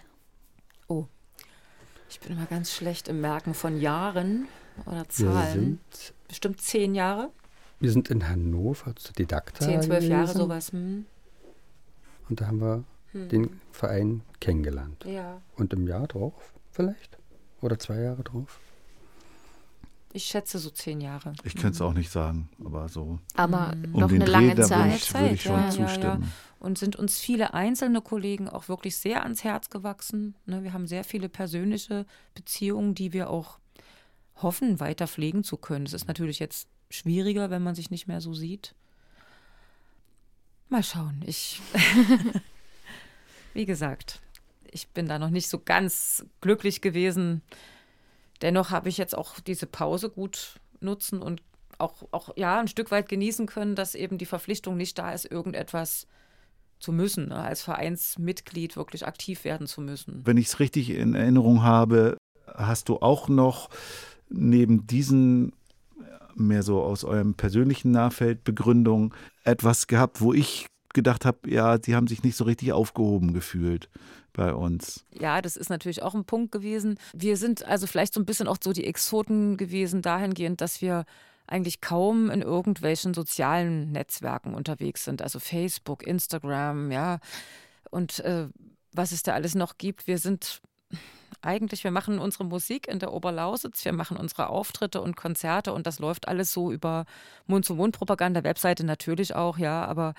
Ich bin immer ganz schlecht im Merken von Jahren oder Wir Zahlen. sind, Bestimmt zehn Jahre, wir sind in Hannover zu Didakta. zehn, zwölf Jahre gewesen. sowas. Hm. Und da haben wir den Verein kennengelernt. Ja, Und im Jahr drauf vielleicht? Oder zwei Jahre drauf? Ich schätze so zehn Jahre. Ich könnte es auch nicht sagen, aber so Aber um noch den eine Dreh, lange da würde Zeit. ich, würde ich schon Ja, ja, ja. zustimmen. Und sind uns viele einzelne Kollegen auch wirklich sehr ans Herz gewachsen. Ne, wir haben sehr viele persönliche Beziehungen, die wir auch hoffen, weiter pflegen zu können. Es ist natürlich jetzt schwieriger, wenn man sich nicht mehr so sieht. Mal schauen. Ich, wie gesagt, ich bin da noch nicht so ganz glücklich gewesen. Dennoch habe ich jetzt auch diese Pause gut nutzen und auch, auch ja ein Stück weit genießen können, dass eben die Verpflichtung nicht da ist, irgendetwas zu müssen, ne? als Vereinsmitglied wirklich aktiv werden zu müssen. Wenn ich es richtig in Erinnerung habe, hast du auch noch neben diesen mehr so aus eurem persönlichen Nahfeld Begründung etwas gehabt, wo ich gedacht habe, ja, die haben sich nicht so richtig aufgehoben gefühlt bei uns. Ja, das ist natürlich auch ein Punkt gewesen. Wir sind also vielleicht so ein bisschen auch so die Exoten gewesen dahingehend, dass wir eigentlich kaum in irgendwelchen sozialen Netzwerken unterwegs sind, also Facebook, Instagram, ja. Und äh, was es da alles noch gibt, wir sind eigentlich, wir machen unsere Musik in der Oberlausitz, wir machen unsere Auftritte und Konzerte und das läuft alles so über Mund-zu-Mund-Propaganda, Webseite natürlich auch, ja, aber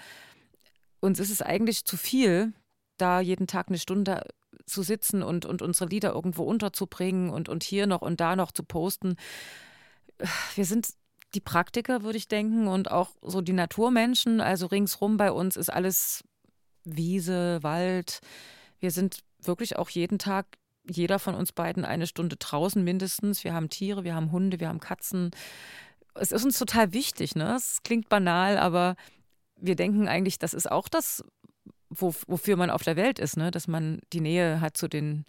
uns ist es eigentlich zu viel, da jeden Tag eine Stunde zu sitzen und, und unsere Lieder irgendwo unterzubringen und, und hier noch und da noch zu posten. Wir sind die Praktiker, würde ich denken, und auch so die Naturmenschen. Also ringsrum bei uns ist alles Wiese, Wald. Wir sind wirklich auch jeden Tag, jeder von uns beiden, eine Stunde draußen mindestens. Wir haben Tiere, wir haben Hunde, wir haben Katzen. Es ist uns total wichtig, ne? Es klingt banal, aber wir denken eigentlich, das ist auch das, wo, wofür man auf der Welt ist, ne? dass man die Nähe hat zu den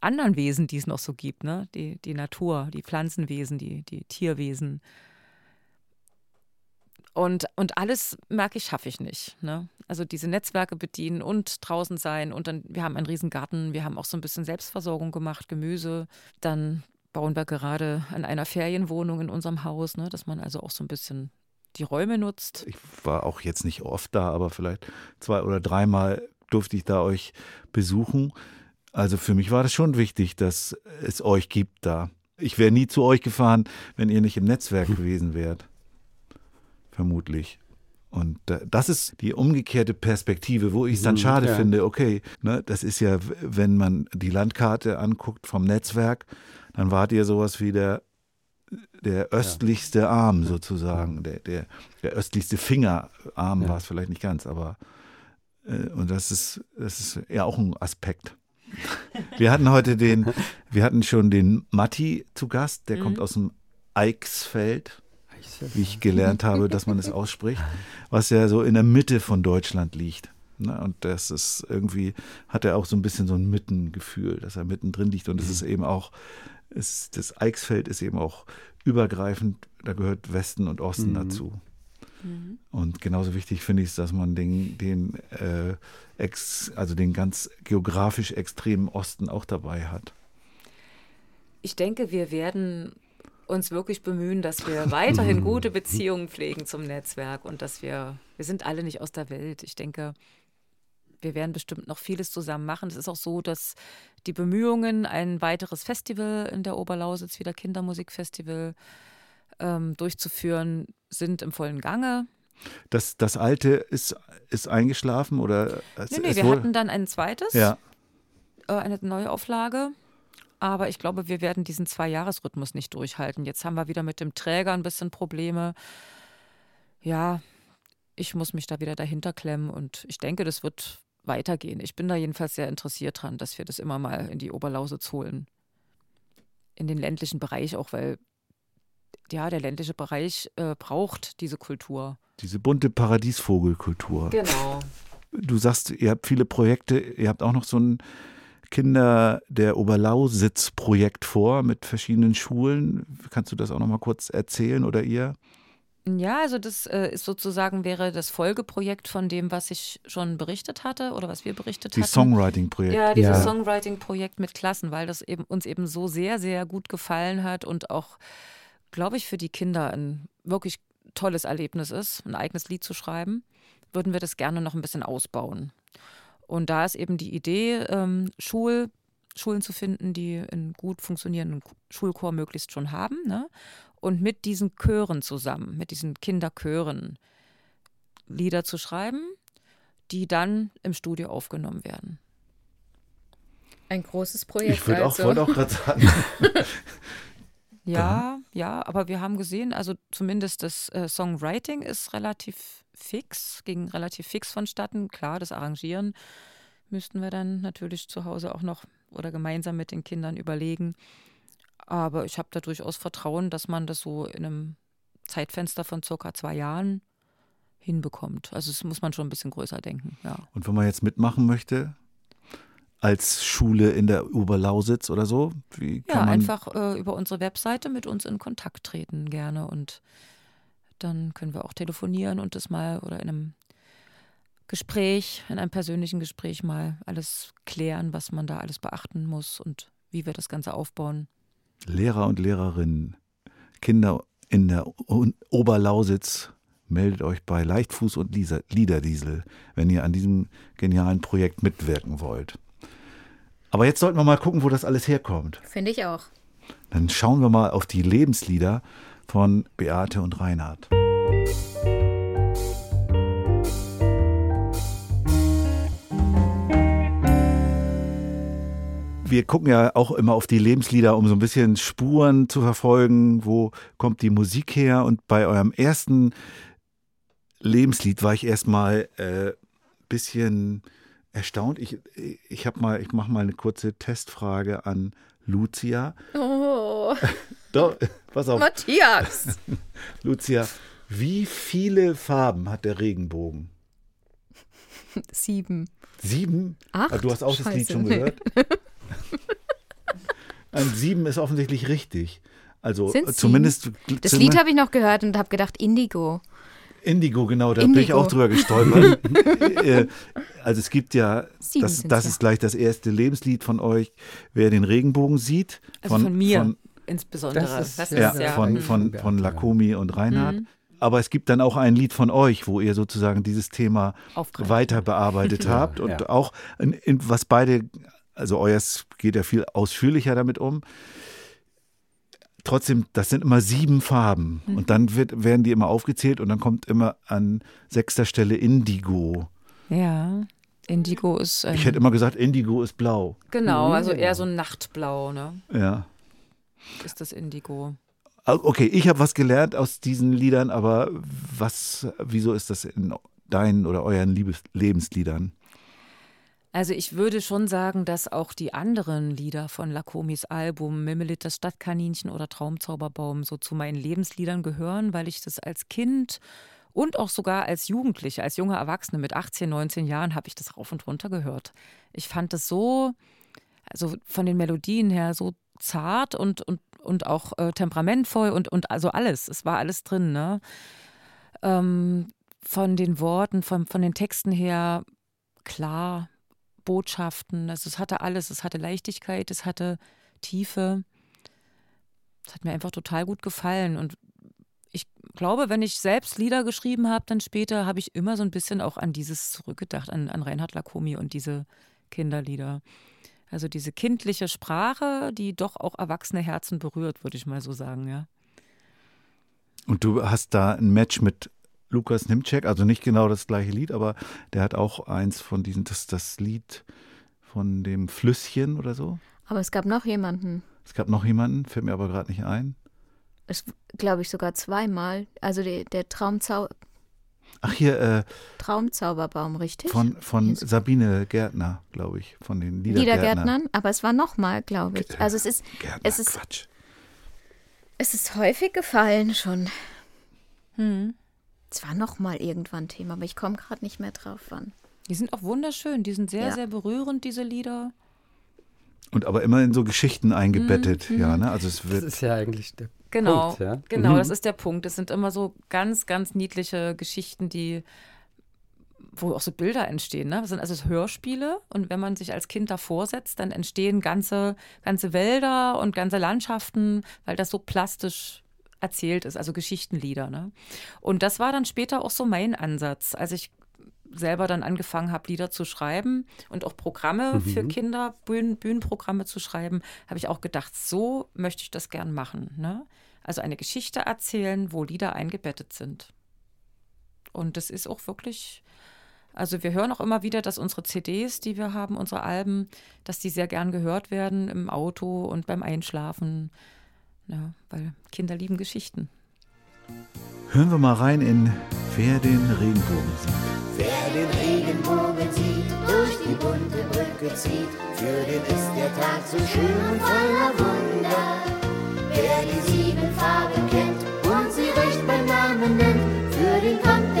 anderen Wesen, die es noch so gibt, ne? die, die Natur, die Pflanzenwesen, die, die Tierwesen. Und, und alles, merke ich, schaffe ich nicht. Ne? Also diese Netzwerke bedienen und draußen sein. Und dann, wir haben einen riesen Garten, wir haben auch so ein bisschen Selbstversorgung gemacht, Gemüse. Dann bauen wir gerade an einer Ferienwohnung in unserem Haus, ne? dass man also auch so ein bisschen die Räume nutzt. Ich war auch jetzt nicht oft da, aber vielleicht zwei oder dreimal durfte ich da euch besuchen. Also für mich war das schon wichtig, dass es euch gibt da. Ich wäre nie zu euch gefahren, wenn ihr nicht im Netzwerk gewesen wärt. Vermutlich. Und das ist die umgekehrte Perspektive, wo ich es dann Mhm, schade ja. finde, okay, ne, das ist ja, wenn man die Landkarte anguckt vom Netzwerk, dann wart ihr sowas wie der der östlichste Arm sozusagen, der, der, der östlichste Fingerarm Ja. war es vielleicht nicht ganz, aber äh, und das ist, das ist ja auch ein Aspekt. Wir hatten heute den, wir hatten schon den Matti zu Gast, der kommt aus dem Eichsfeld, wie ich gelernt habe, dass man es ausspricht, was ja so in der Mitte von Deutschland liegt. Ne? Und das ist irgendwie, hat er auch so ein bisschen so ein Mittengefühl, dass er mittendrin liegt. Und es ist eben auch, es, das Eichsfeld ist eben auch übergreifend, da gehört Westen und Osten Mhm. dazu. Und genauso wichtig finde ich es, dass man den, den, äh, ex, also den ganz geografisch extremen Osten auch dabei hat. Ich denke, wir werden uns wirklich bemühen, dass wir weiterhin gute Beziehungen pflegen zum Netzwerk und dass wir, wir sind alle nicht aus der Welt. Ich denke, wir werden bestimmt noch vieles zusammen machen. Es ist auch so, dass die Bemühungen, ein weiteres Festival in der Oberlausitz, wieder Kindermusikfestival, ähm, durchzuführen, sind im vollen Gange. Das, das alte ist, ist eingeschlafen oder es, Nee, nee, wir hatten dann ein zweites, ja, äh, eine Neuauflage. Aber ich glaube, wir werden diesen Zwei-Jahres-Rhythmus nicht durchhalten. Jetzt haben wir wieder mit dem Träger ein bisschen Probleme. Ja, ich muss mich da wieder dahinter klemmen und ich denke, das wird weitergehen. Ich bin da jedenfalls sehr interessiert dran, dass wir das immer mal in die Oberlausitz holen. In den ländlichen Bereich auch, weil ja, der ländliche Bereich äh, braucht diese Kultur. diese bunte Paradiesvogelkultur. Genau. Du sagst, ihr habt viele Projekte, ihr habt auch noch so ein Kinder der Oberlausitz-Projekt vor mit verschiedenen Schulen. Kannst du das auch noch mal kurz erzählen oder ihr? Ja, also das äh, ist sozusagen wäre das Folgeprojekt von dem, was ich schon berichtet hatte oder was wir berichtet Die hatten. Songwriting-Projekt. Ja, dieses Ja. Songwriting-Projekt mit Klassen, weil das eben uns eben so sehr, sehr gut gefallen hat und auch, glaube ich, für die Kinder ein wirklich tolles Erlebnis ist, ein eigenes Lied zu schreiben, würden wir das gerne noch ein bisschen ausbauen. Und da ist eben die Idee, ähm, Schul, Schulen zu finden, die einen gut funktionierenden Schulchor möglichst schon haben. Ne? Und mit diesen Chören zusammen, mit diesen Kinderchören, Lieder zu schreiben, die dann im Studio aufgenommen werden. Ein großes Projekt. Ich würde auch, also. wollte auch gerade sagen. Ja, ja, aber wir haben gesehen, also zumindest das äh, Songwriting ist relativ fix, ging relativ fix vonstatten. Klar, das Arrangieren müssten wir dann natürlich zu Hause auch noch oder gemeinsam mit den Kindern überlegen. Aber ich habe da durchaus Vertrauen, dass man das so in einem Zeitfenster von circa zwei Jahren hinbekommt. Also das muss man schon ein bisschen größer denken, ja. Und wenn man jetzt mitmachen möchte, als Schule in der Oberlausitz oder so, wie kann Ja, man einfach äh, über unsere Webseite mit uns in Kontakt treten gerne und dann können wir auch telefonieren und das mal oder in einem Gespräch, in einem persönlichen Gespräch mal alles klären, was man da alles beachten muss und wie wir das Ganze aufbauen. Lehrer und Lehrerinnen, Kinder in der Oberlausitz, meldet euch bei Leichtfuß und Liederdiesel, wenn ihr an diesem genialen Projekt mitwirken wollt. Aber jetzt sollten wir mal gucken, wo das alles herkommt. Finde ich auch. Dann schauen wir mal auf die Lebenslieder von Beate und Reinhard. Wir gucken ja auch immer auf die Lebenslieder, um so ein bisschen Spuren zu verfolgen, wo kommt die Musik her. Und bei eurem ersten Lebenslied war ich erstmal äh, bisschen erstaunt. Ich, ich habe mal, ich mache mal eine kurze Testfrage an Lucia. Oh, Doch, pass auf. Matthias. Lucia, wie viele Farben hat der Regenbogen? Sieben. Sieben? Acht? Ah, du hast auch das Lied Scheiße, schon nee. gehört. Ein sieben ist offensichtlich richtig. Also Sind's zumindest Das Lied habe ich noch gehört und habe gedacht, Indigo. Indigo, genau, da bin ich Indigo. auch drüber gestolpert. Äh, also es gibt ja, Sieben das, das ja. ist gleich das erste Lebenslied von euch, wer den Regenbogen sieht. Also von, mir Von, insbesondere. Das ist- ja, ja, von, mhm. von, von ja. Lakomi und Reinhard. Mhm. Aber es gibt dann auch ein Lied von euch, wo ihr sozusagen dieses Thema Aufgreifen. weiter bearbeitet habt und ja. auch in, in, was beide, also euers geht ja viel ausführlicher damit um. Trotzdem, das sind immer sieben Farben Mhm. und dann wird, werden die immer aufgezählt und dann kommt immer an sechster Stelle Indigo. Ja, Indigo ist ein, Ich hätte immer gesagt, Indigo ist blau. genau, Mhm, also eher so ein Nachtblau, ne? Ja. Ist das Indigo. Okay, ich habe was gelernt aus diesen Liedern, aber was, wieso ist das in deinen oder euren Liebes Lebensliedern? Also ich würde schon sagen, dass auch die anderen Lieder von Lakomis Album, Mimmelit, das Stadtkaninchen oder Traumzauberbaum so zu meinen Lebensliedern gehören, weil ich das als Kind und auch sogar als Jugendliche, als junge Erwachsene mit 18, 19 Jahren habe ich das rauf und runter gehört. Ich fand das so, also von den Melodien her so zart und, und, und auch äh, temperamentvoll und, und also alles. Es war alles drin, ne? Ähm, von den Worten, von, von den Texten her klar, Botschaften. Also es hatte alles. Es hatte Leichtigkeit, es hatte Tiefe. Es hat mir einfach total gut gefallen. Und ich glaube, wenn ich selbst Lieder geschrieben habe, dann später habe ich immer so ein bisschen auch an dieses zurückgedacht, an, an Reinhard Lacomi und diese Kinderlieder. Also diese kindliche Sprache, die doch auch erwachsene Herzen berührt, würde ich mal so sagen, ja. Und du hast da ein Match mit Lukas Nimczek, also nicht genau das gleiche Lied, aber der hat auch eins von diesen, das, das Lied von dem Flüsschen oder so. Aber es gab noch jemanden. Es gab noch jemanden, fällt mir aber gerade nicht ein. Es glaube ich sogar zweimal. Also die, der Traumzau Ach, hier, äh, Traumzauberbaum, richtig? von, von. Sabine Gärtner, glaube ich, von den Liedergärtnern. Liedergärtnern, aber es war nochmal, glaube ich. Also es ist, Gärtner, es ist, Quatsch. es ist häufig gefallen schon. Hm. Es war nochmal irgendwann Thema, aber ich komme gerade nicht mehr drauf, wann. Die sind auch wunderschön, die sind sehr, Ja. sehr berührend, diese Lieder. Und aber immer in so Geschichten eingebettet, Mhm, ja, ne? Also es Das wird, ist ja eigentlich der Genau, Punkt, ja. genau, Mhm. das ist der Punkt. Es sind immer so ganz, ganz niedliche Geschichten, die, wo auch so Bilder entstehen. Ne? Das sind also Hörspiele und wenn man sich als Kind davor setzt, dann entstehen ganze, ganze Wälder und ganze Landschaften, weil das so plastisch erzählt ist, also Geschichtenlieder. Ne? Und das war dann später auch so mein Ansatz, als ich selber dann angefangen habe, Lieder zu schreiben und auch Programme für Kinder, Bühnen, Bühnenprogramme zu schreiben, habe ich auch gedacht, so möchte ich das gern machen. Ne? Also eine Geschichte erzählen, wo Lieder eingebettet sind. Und das ist auch wirklich, also wir hören auch immer wieder, dass unsere CDs, die wir haben, unsere Alben, dass die sehr gern gehört werden im Auto und beim Einschlafen. Ja, weil Kinder lieben Geschichten. hören wir mal rein in Wer den Regenbogen sieht. Wer den Regenbogen sieht, durch die bunte Brücke zieht, für den ist der Tag so schön und voller Wunder. Wer die sieben Farben kennt und sie recht beim Namen nennt, für den kommt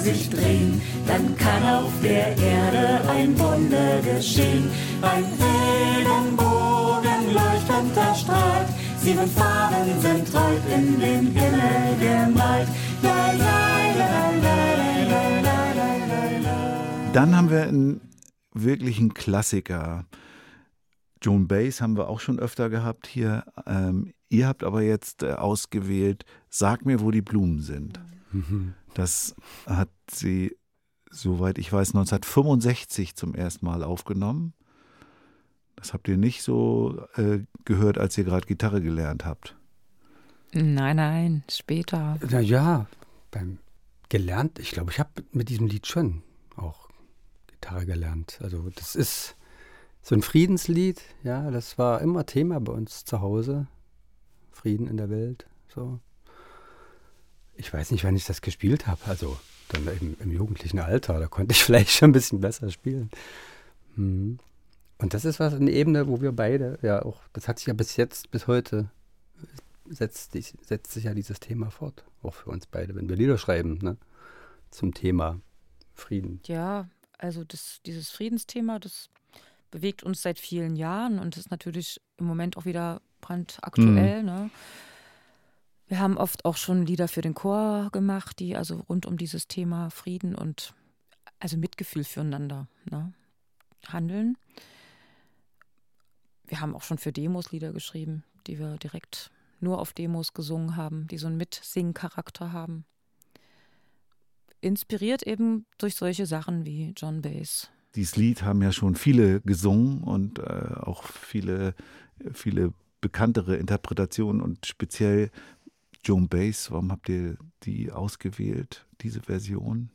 sich drehen, dann kann auf der Erde ein Wunder geschehen. Ein Regenbogen leuchtend erstrahlt, sieben Farben sind heute in den Himmel gemalt. La, la, la, dann haben wir einen wirklichen Klassiker. Joan Baez haben wir auch schon öfter gehabt hier. Ähm, ihr habt aber jetzt äh, ausgewählt, sag mir, wo die Blumen sind. Mhm. Das hat sie, soweit ich weiß, 1965 zum ersten Mal aufgenommen. Das habt ihr nicht so äh, gehört, als ihr gerade Gitarre gelernt habt. Nein, nein, später. Na ja, beim gelernt, ich glaube, ich habe mit diesem Lied schon auch Gitarre gelernt. Also das ist so ein Friedenslied, ja, das war immer Thema bei uns zu Hause. Frieden in der Welt, so. Ich weiß nicht, wann ich das gespielt habe, also dann im, im jugendlichen Alter, da konnte ich vielleicht schon ein bisschen besser spielen. Mhm. Und das ist was, eine Ebene, wo wir beide, ja auch, das hat sich ja bis jetzt, bis heute, setzt, sich- setzt sich ja dieses Thema fort, auch für uns beide, wenn wir Lieder schreiben, ne, zum Thema Frieden. Ja, also das, dieses Friedensthema, das bewegt uns seit vielen Jahren und ist natürlich im Moment auch wieder brandaktuell. Ne? Wir haben oft auch schon Lieder für den Chor gemacht, die also rund um dieses Thema Frieden und also Mitgefühl füreinander ne, handeln. Wir haben auch schon für Demos Lieder geschrieben, die wir direkt nur auf Demos gesungen haben, die so einen Mitsingen-Charakter haben. Inspiriert eben durch solche Sachen wie John Bass. Dieses Lied haben ja schon viele gesungen und äh, auch viele, viele bekanntere Interpretationen und speziell Joan Bass. Warum habt ihr die ausgewählt, diese Version?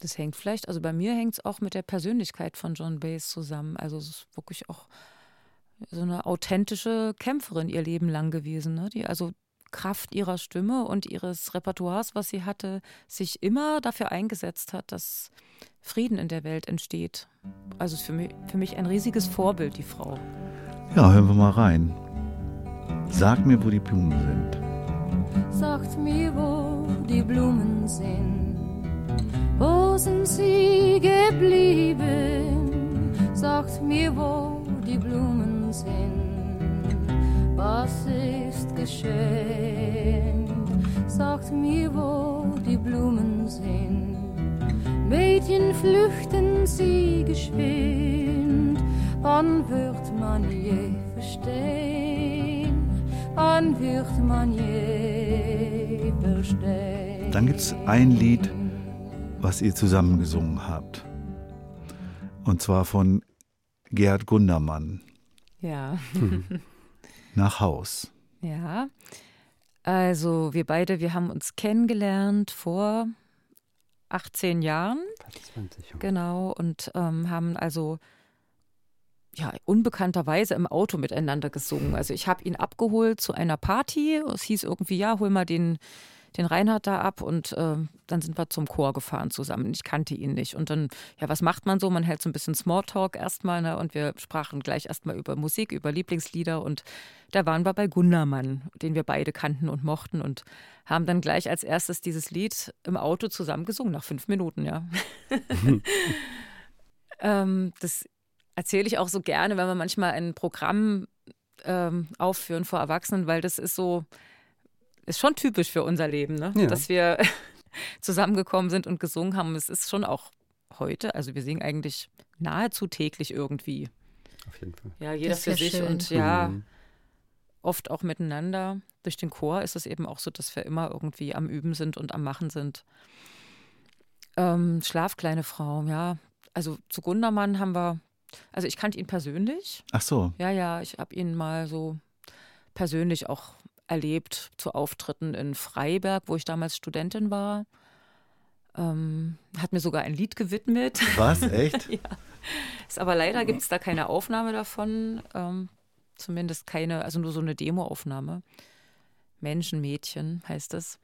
Das hängt vielleicht, also bei mir hängt es auch mit der Persönlichkeit von John Bass zusammen. Also es ist wirklich auch so eine authentische Kämpferin ihr Leben lang gewesen, ne? die also Kraft ihrer Stimme und ihres Repertoires, was sie hatte, sich immer dafür eingesetzt hat, dass Frieden in der Welt entsteht. Also ist für mich, für mich ein riesiges Vorbild, die Frau. Ja, hören wir mal rein. Sag mir, wo die Blumen sind. Sagt mir, wo die Blumen sind. Wo sind sie geblieben? Sagt mir, wo die Blumen sind. Was ist geschehen? Sagt mir, wo die Blumen sind. Mädchen flüchten sie geschwind. Wann wird man je verstehen? Wann wird man je verstehen? Dann gibt es ein Lied, was ihr zusammen gesungen habt. Und zwar von Gerd Gundermann. Ja. Nach Haus. Ja. Also wir beide, wir haben uns kennengelernt vor 18 Jahren. 20, ja. Genau. Und ähm, haben also ja, unbekannterweise im Auto miteinander gesungen. Also ich habe ihn abgeholt zu einer Party. Es hieß irgendwie, ja, hol mal den, den Reinhard da ab und äh, dann sind wir zum Chor gefahren zusammen. Ich kannte ihn nicht. Und dann, ja, was macht man so? Man hält so ein bisschen Smalltalk erstmal, ne? Und wir sprachen gleich erstmal über Musik, über Lieblingslieder und da waren wir bei Gundermann, den wir beide kannten und mochten und haben dann gleich als erstes dieses Lied im Auto zusammen gesungen, nach fünf Minuten, ja. ähm, das erzähle ich auch so gerne, wenn wir manchmal ein Programm ähm, aufführen vor Erwachsenen, weil das ist so, ist schon typisch für unser Leben, ne? Ja. dass wir zusammengekommen sind und gesungen haben. Es ist schon auch heute, also wir singen eigentlich nahezu täglich irgendwie. Auf jeden Fall. Ja, jeder für ja sich schön. und ja, Mhm. oft auch miteinander. Durch den Chor ist es eben auch so, dass wir immer irgendwie am Üben sind und am Machen sind. Ähm, Schlaf, kleine Frau, ja. Also zu Gundermann haben wir, also ich kannte ihn persönlich. Ach so. Ja, ja, ich habe ihn mal so persönlich auch erlebt zu Auftritten in Freiberg, wo ich damals Studentin war. Ähm, hat mir sogar ein Lied gewidmet. Was? Echt? ja. Ist aber leider gibt es da keine Aufnahme davon. Ähm, zumindest keine, also nur so eine Demoaufnahme. Menschenmädchen heißt es.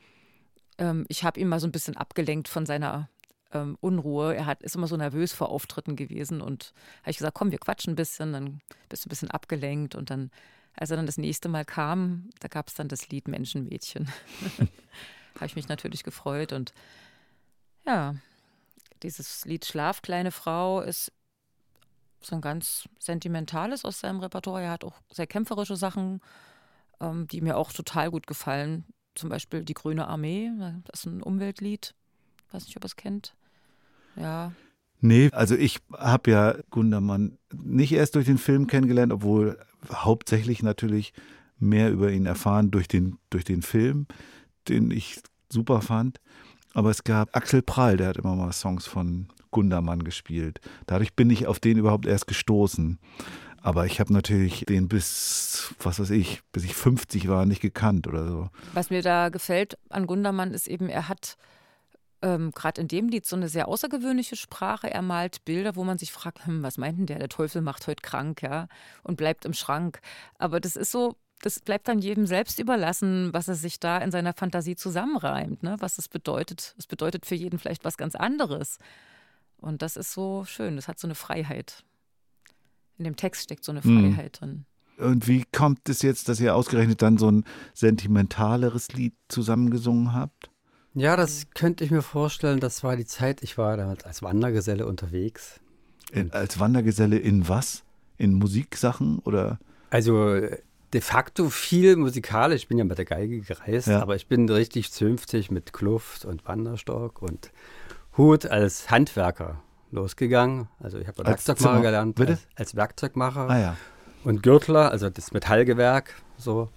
Ähm, ich habe ihn mal so ein bisschen abgelenkt von seiner ähm, Unruhe. Er hat, ist immer so nervös vor Auftritten gewesen und habe ich gesagt, komm, wir quatschen ein bisschen, dann bist du ein bisschen abgelenkt und dann, als er dann das nächste Mal kam, da gab es dann das Lied Menschenmädchen. habe ich mich natürlich gefreut und ja, dieses Lied Schlaf, kleine Frau ist so ein ganz sentimentales aus seinem Repertoire. Er hat auch sehr kämpferische Sachen, ähm, die mir auch total gut gefallen. Zum Beispiel Die Grüne Armee, das ist ein Umweltlied. Weiß nicht, ob ihr es kennt. Ja, Nee, also ich habe ja Gundermann nicht erst durch den Film kennengelernt, obwohl hauptsächlich natürlich mehr über ihn erfahren durch den, durch den Film, den ich super fand. Aber es gab Axel Prahl, der hat immer mal Songs von Gundermann gespielt. Dadurch bin ich auf den überhaupt erst gestoßen. Aber ich habe natürlich den bis, was weiß ich, bis ich 50 war, nicht gekannt oder so. Was mir da gefällt an Gundermann ist eben, er hat ähm, gerade in dem Lied so eine sehr außergewöhnliche Sprache. Er malt Bilder, wo man sich fragt, hm, was meint denn der? Der Teufel macht heute krank, ja, und bleibt im Schrank. Aber das ist so, das bleibt dann jedem selbst überlassen, was er sich da in seiner Fantasie zusammenreimt, ne? was es bedeutet. Es bedeutet für jeden vielleicht was ganz anderes. Und das ist so schön, das hat so eine Freiheit. In dem Text steckt so eine Mhm. Freiheit drin. Und wie kommt es jetzt, dass ihr ausgerechnet dann so ein sentimentaleres Lied zusammengesungen habt? Ja, das könnte ich mir vorstellen. Das war die Zeit, ich war damals als Wandergeselle unterwegs. In, als Wandergeselle in was? In Musiksachen oder? Also äh, de facto viel musikalisch. Ich bin ja mit der Geige gereist, Ja. aber ich bin richtig zünftig mit Kluft und Wanderstock und Hut als Handwerker losgegangen. Also ich habe Werkzeugmacher Zimmer- gelernt, bitte? als, als Werkzeugmacher Ah ja. und Gürtler, also das Metallgewerk, so.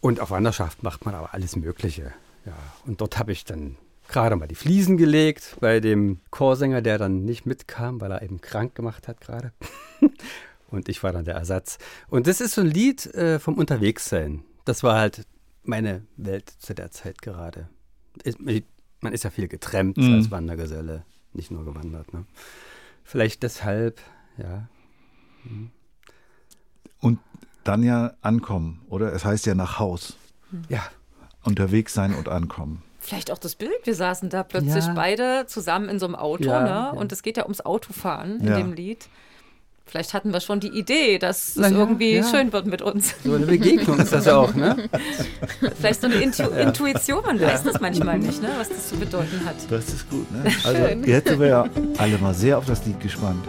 Und auf Wanderschaft macht man aber alles Mögliche. Ja, und dort habe ich dann gerade mal die Fliesen gelegt bei dem Chorsänger, der dann nicht mitkam, weil er eben krank gemacht hat gerade. und ich war dann der Ersatz. Und das ist so ein Lied äh, vom Unterwegssein. Das war halt meine Welt zu der Zeit gerade. Ist- Man ist ja viel getrennt Mhm. als Wandergeselle, nicht nur gewandert. Ne? Vielleicht deshalb, ja. Und dann ja ankommen, oder? Es heißt ja nach Haus. Ja, Unterwegs sein und ankommen. Vielleicht auch das Bild. Wir saßen da plötzlich Ja. beide zusammen in so einem Auto, Ja, ne? ja. Und es geht ja ums Autofahren in Ja. dem Lied. Vielleicht hatten wir schon die Idee, dass Na es irgendwie ja. schön wird mit uns. so eine Begegnung ist das ja auch, ne? Vielleicht so eine Intu Intuition, man weiß das manchmal nicht, ne? was das zu bedeuten hat. Das ist gut, ne? Also jetzt sind wir ja alle mal sehr auf das Lied gespannt.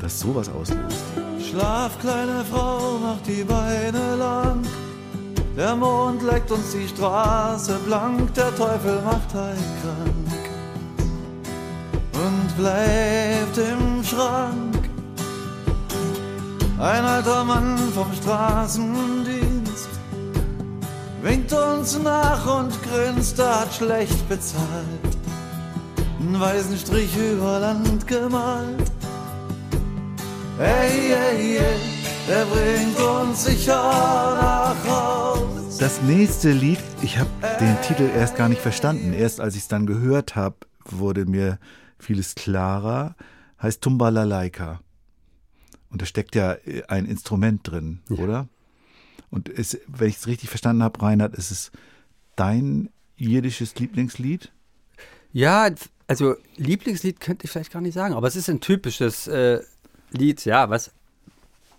Dass sowas auslöst. Schlaf, kleine Frau, mach die Beine lang. Der Mond leckt uns die Straße blank, der Teufel macht halt krank und bleibt im Schrank. Ein alter Mann vom Straßendienst winkt uns nach und grinst, er hat schlecht bezahlt. Einen weißen Strich über Land gemalt. Hey, hey, hey, der bringt uns sicher nach Haus. Das nächste Lied, ich habe den Titel erst gar nicht verstanden. Erst als ich es dann gehört habe, wurde mir vieles klarer. Heißt Tumbalalaika. Und da steckt ja äh, ein Instrument drin, oder? Und ist, wenn ich es richtig verstanden habe, Reinhard, ist es dein jiddisches Lieblingslied? Ja, also Lieblingslied könnte ich vielleicht gar nicht sagen, aber es ist ein typisches äh, Lied, ja, was,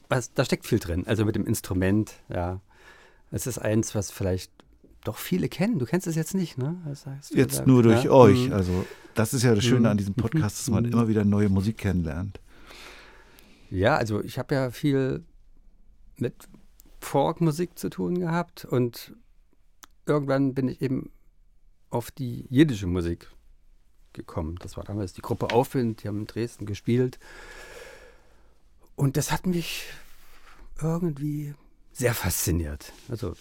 was, da steckt viel drin, also mit dem Instrument, ja. Es ist eins, was vielleicht doch viele kennen. Du kennst es jetzt nicht, ne? Jetzt gesagt, nur durch ja? euch. Mhm. Also, das ist ja das Schöne Mhm. an diesem Podcast, dass man Mhm. immer wieder neue Musik kennenlernt. Ja, also ich habe ja viel mit Folkmusik zu tun gehabt und irgendwann bin ich eben auf die jiddische Musik gekommen. Das war damals die Gruppe Aufwind, die haben in Dresden gespielt. Und das hat mich irgendwie sehr fasziniert. Also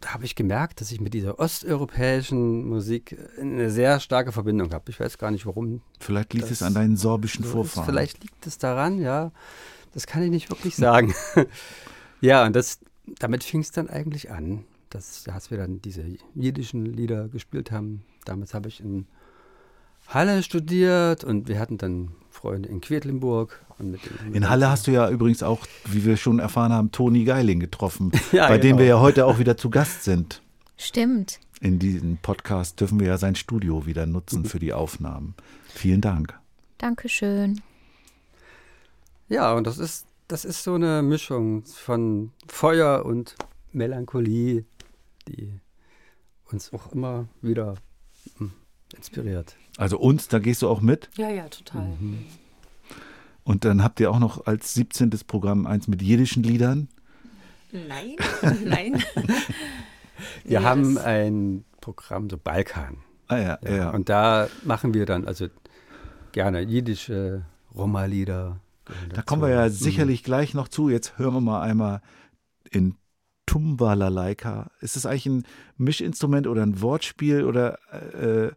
da habe ich gemerkt, dass ich mit dieser osteuropäischen Musik eine sehr starke Verbindung habe. Ich weiß gar nicht warum. Vielleicht liegt es an deinen sorbischen so ist. Vorfahren. Vielleicht liegt es daran, ja. Das kann ich nicht wirklich sagen. ja, und das, damit fing es dann eigentlich an, dass, als wir dann diese jiddischen Lieder gespielt haben. Damals habe ich in Halle studiert und wir hatten dann Freunde in Quedlinburg. Und mit denen- In Halle hast du ja übrigens auch, wie wir schon erfahren haben, Toni Geiling getroffen, Ja, bei dem genau. wir ja heute auch wieder zu Gast sind. Stimmt. In diesem Podcast dürfen wir ja sein Studio wieder nutzen für die Aufnahmen. Vielen Dank. Dankeschön. Ja, und das ist, das ist so eine Mischung von Feuer und Melancholie, die uns auch immer wieder hm, inspiriert. Also uns, da gehst du auch mit. Ja, ja, total. Und dann habt ihr auch noch als 17. Programm eins mit jiddischen Liedern. Nein, nein. Wir Nee, haben ein Programm, so Balkan. Ah ja, ja. ja. Und da machen wir dann also gerne jiddische Roma-Lieder. Da kommen wir ja Mhm. sicherlich gleich noch zu. Jetzt hören wir mal einmal in Tumbalalaika. Ist das eigentlich ein Mischinstrument oder ein Wortspiel oder, äh,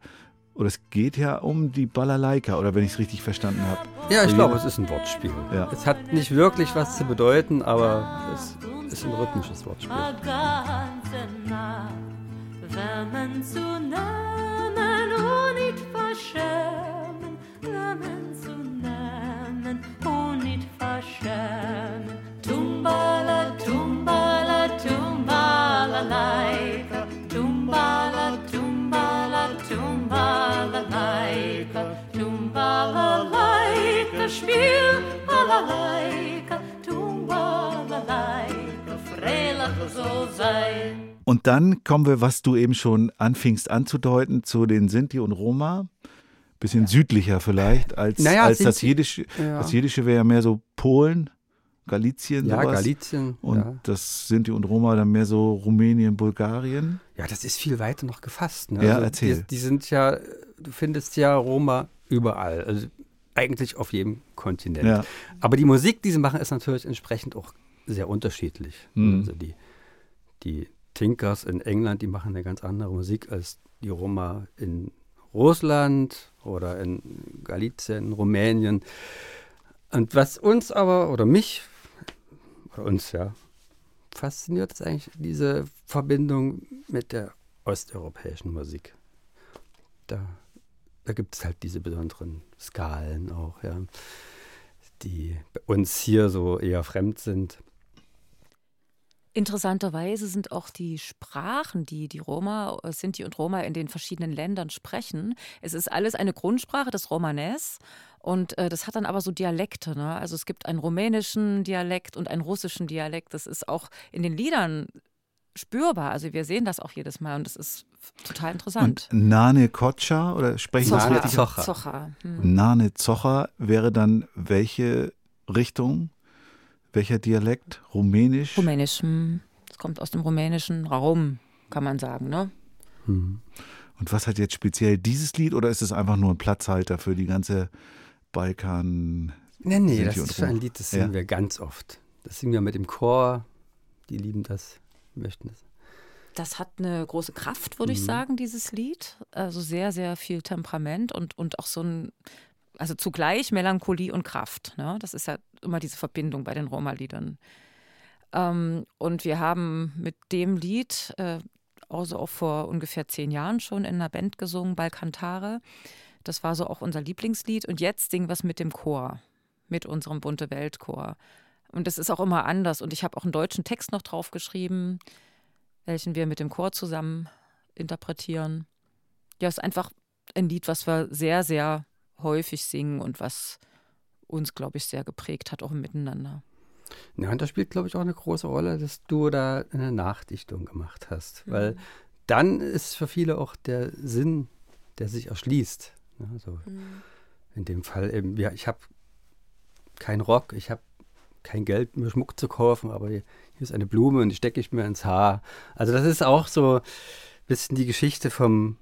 oder es geht ja um die Balalaika oder wenn ich es richtig verstanden habe. Ja, ich glaube, es ist ein Wortspiel. Ja. Es hat nicht wirklich was zu bedeuten, aber es ist ein rhythmisches Wortspiel. Agantena, värmen so sein. Und dann kommen wir, was du eben schon anfingst anzudeuten, zu den Sinti und Roma. Bisschen südlicher vielleicht als, Naja, als das Jiddische. Ja. Das Jiddische wäre ja mehr so Polen, Galizien, Ja, sowas. Galizien. Und ja. das Sinti und Roma dann mehr so Rumänien, Bulgarien. ja, das ist viel weiter noch gefasst. Ne? Ja, also erzähl. Die, die sind ja, du findest ja Roma überall. Also eigentlich auf jedem Kontinent. Ja. Aber die Musik, die sie machen, ist natürlich entsprechend auch sehr unterschiedlich. Mhm. Also die die Tinkers in England, die machen eine ganz andere Musik als die Roma in Russland oder in Galizien, Rumänien. Und was uns aber, oder mich, oder uns ja, fasziniert, ist eigentlich diese Verbindung mit der osteuropäischen Musik. Da, da gibt es halt diese besonderen Skalen auch, ja, die uns hier so eher fremd sind. Interessanterweise sind auch die Sprachen, die die Roma, äh, Sinti und Roma in den verschiedenen Ländern sprechen. Es ist alles eine Grundsprache des Romanes und äh, das hat dann aber so Dialekte. Ne? Also es gibt einen rumänischen Dialekt und einen russischen Dialekt. Das ist auch in den Liedern spürbar. Also wir sehen das auch jedes Mal und das ist total interessant. Und Nane Kocha, oder spreche ich das Zocha. richtig? Zocha. Zocha. Hm. Nane Zocha wäre dann welche Richtung? Welcher Dialekt? Rumänisch? Rumänisch. Hm. Das kommt aus dem rumänischen Raum, kann man sagen. Ne? Hm. Und was hat jetzt speziell dieses Lied oder ist es einfach nur ein Platzhalter für die ganze Balkan? Nee, nee, das ist so ein. Lied, das Ja. singen wir ganz oft. Das singen wir mit dem Chor. Die lieben das, möchten das. Das hat eine große Kraft, würde ich Mhm. sagen, dieses Lied. Also sehr, sehr viel Temperament und, und auch so ein, also zugleich Melancholie und Kraft. Ne? Das ist ja immer diese Verbindung bei den Roma-Liedern. Ähm, und wir haben mit dem Lied, äh, also auch vor ungefähr zehn Jahren schon in einer Band gesungen, Balkantare. Das war so auch unser Lieblingslied. Und jetzt singen wir es mit dem Chor, mit unserem Bunte Weltchor. Und das ist auch immer anders. Und ich habe auch einen deutschen Text noch drauf geschrieben welchen wir mit dem Chor zusammen interpretieren. Ja, ist einfach ein Lied, was wir sehr, sehr häufig singen und was uns, glaube ich, sehr geprägt hat, auch im Miteinander. Ja, und da spielt, glaube ich, auch eine große Rolle, dass du da eine Nachdichtung gemacht hast. Weil dann ist für viele auch der Sinn, der sich erschließt. Also in dem Fall eben, ja, ich habe keinen Rock, ich habe kein Geld, mir Schmuck zu kaufen, aber hier ist eine Blume und die stecke ich mir ins Haar. Also das ist auch so ein bisschen die Geschichte vom,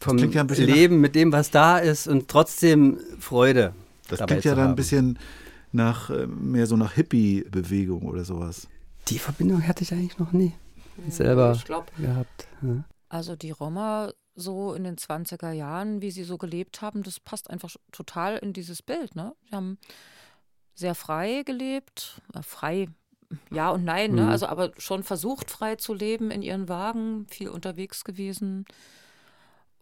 vom ja Leben mit dem, was da ist und trotzdem Freude. Das dabei klingt ja zu dann ein bisschen nach, äh, mehr so nach Hippie-Bewegung oder sowas. Die Verbindung hatte ich eigentlich noch nie selber Ich glaube, gehabt. Ja. also die Roma so in den 20er Jahren, wie sie so gelebt haben, das passt einfach total in dieses Bild. Ne? Sie haben sehr frei gelebt, äh, frei, ja und nein, ne? Mhm. also aber schon versucht frei zu leben in ihren Wagen, viel unterwegs gewesen.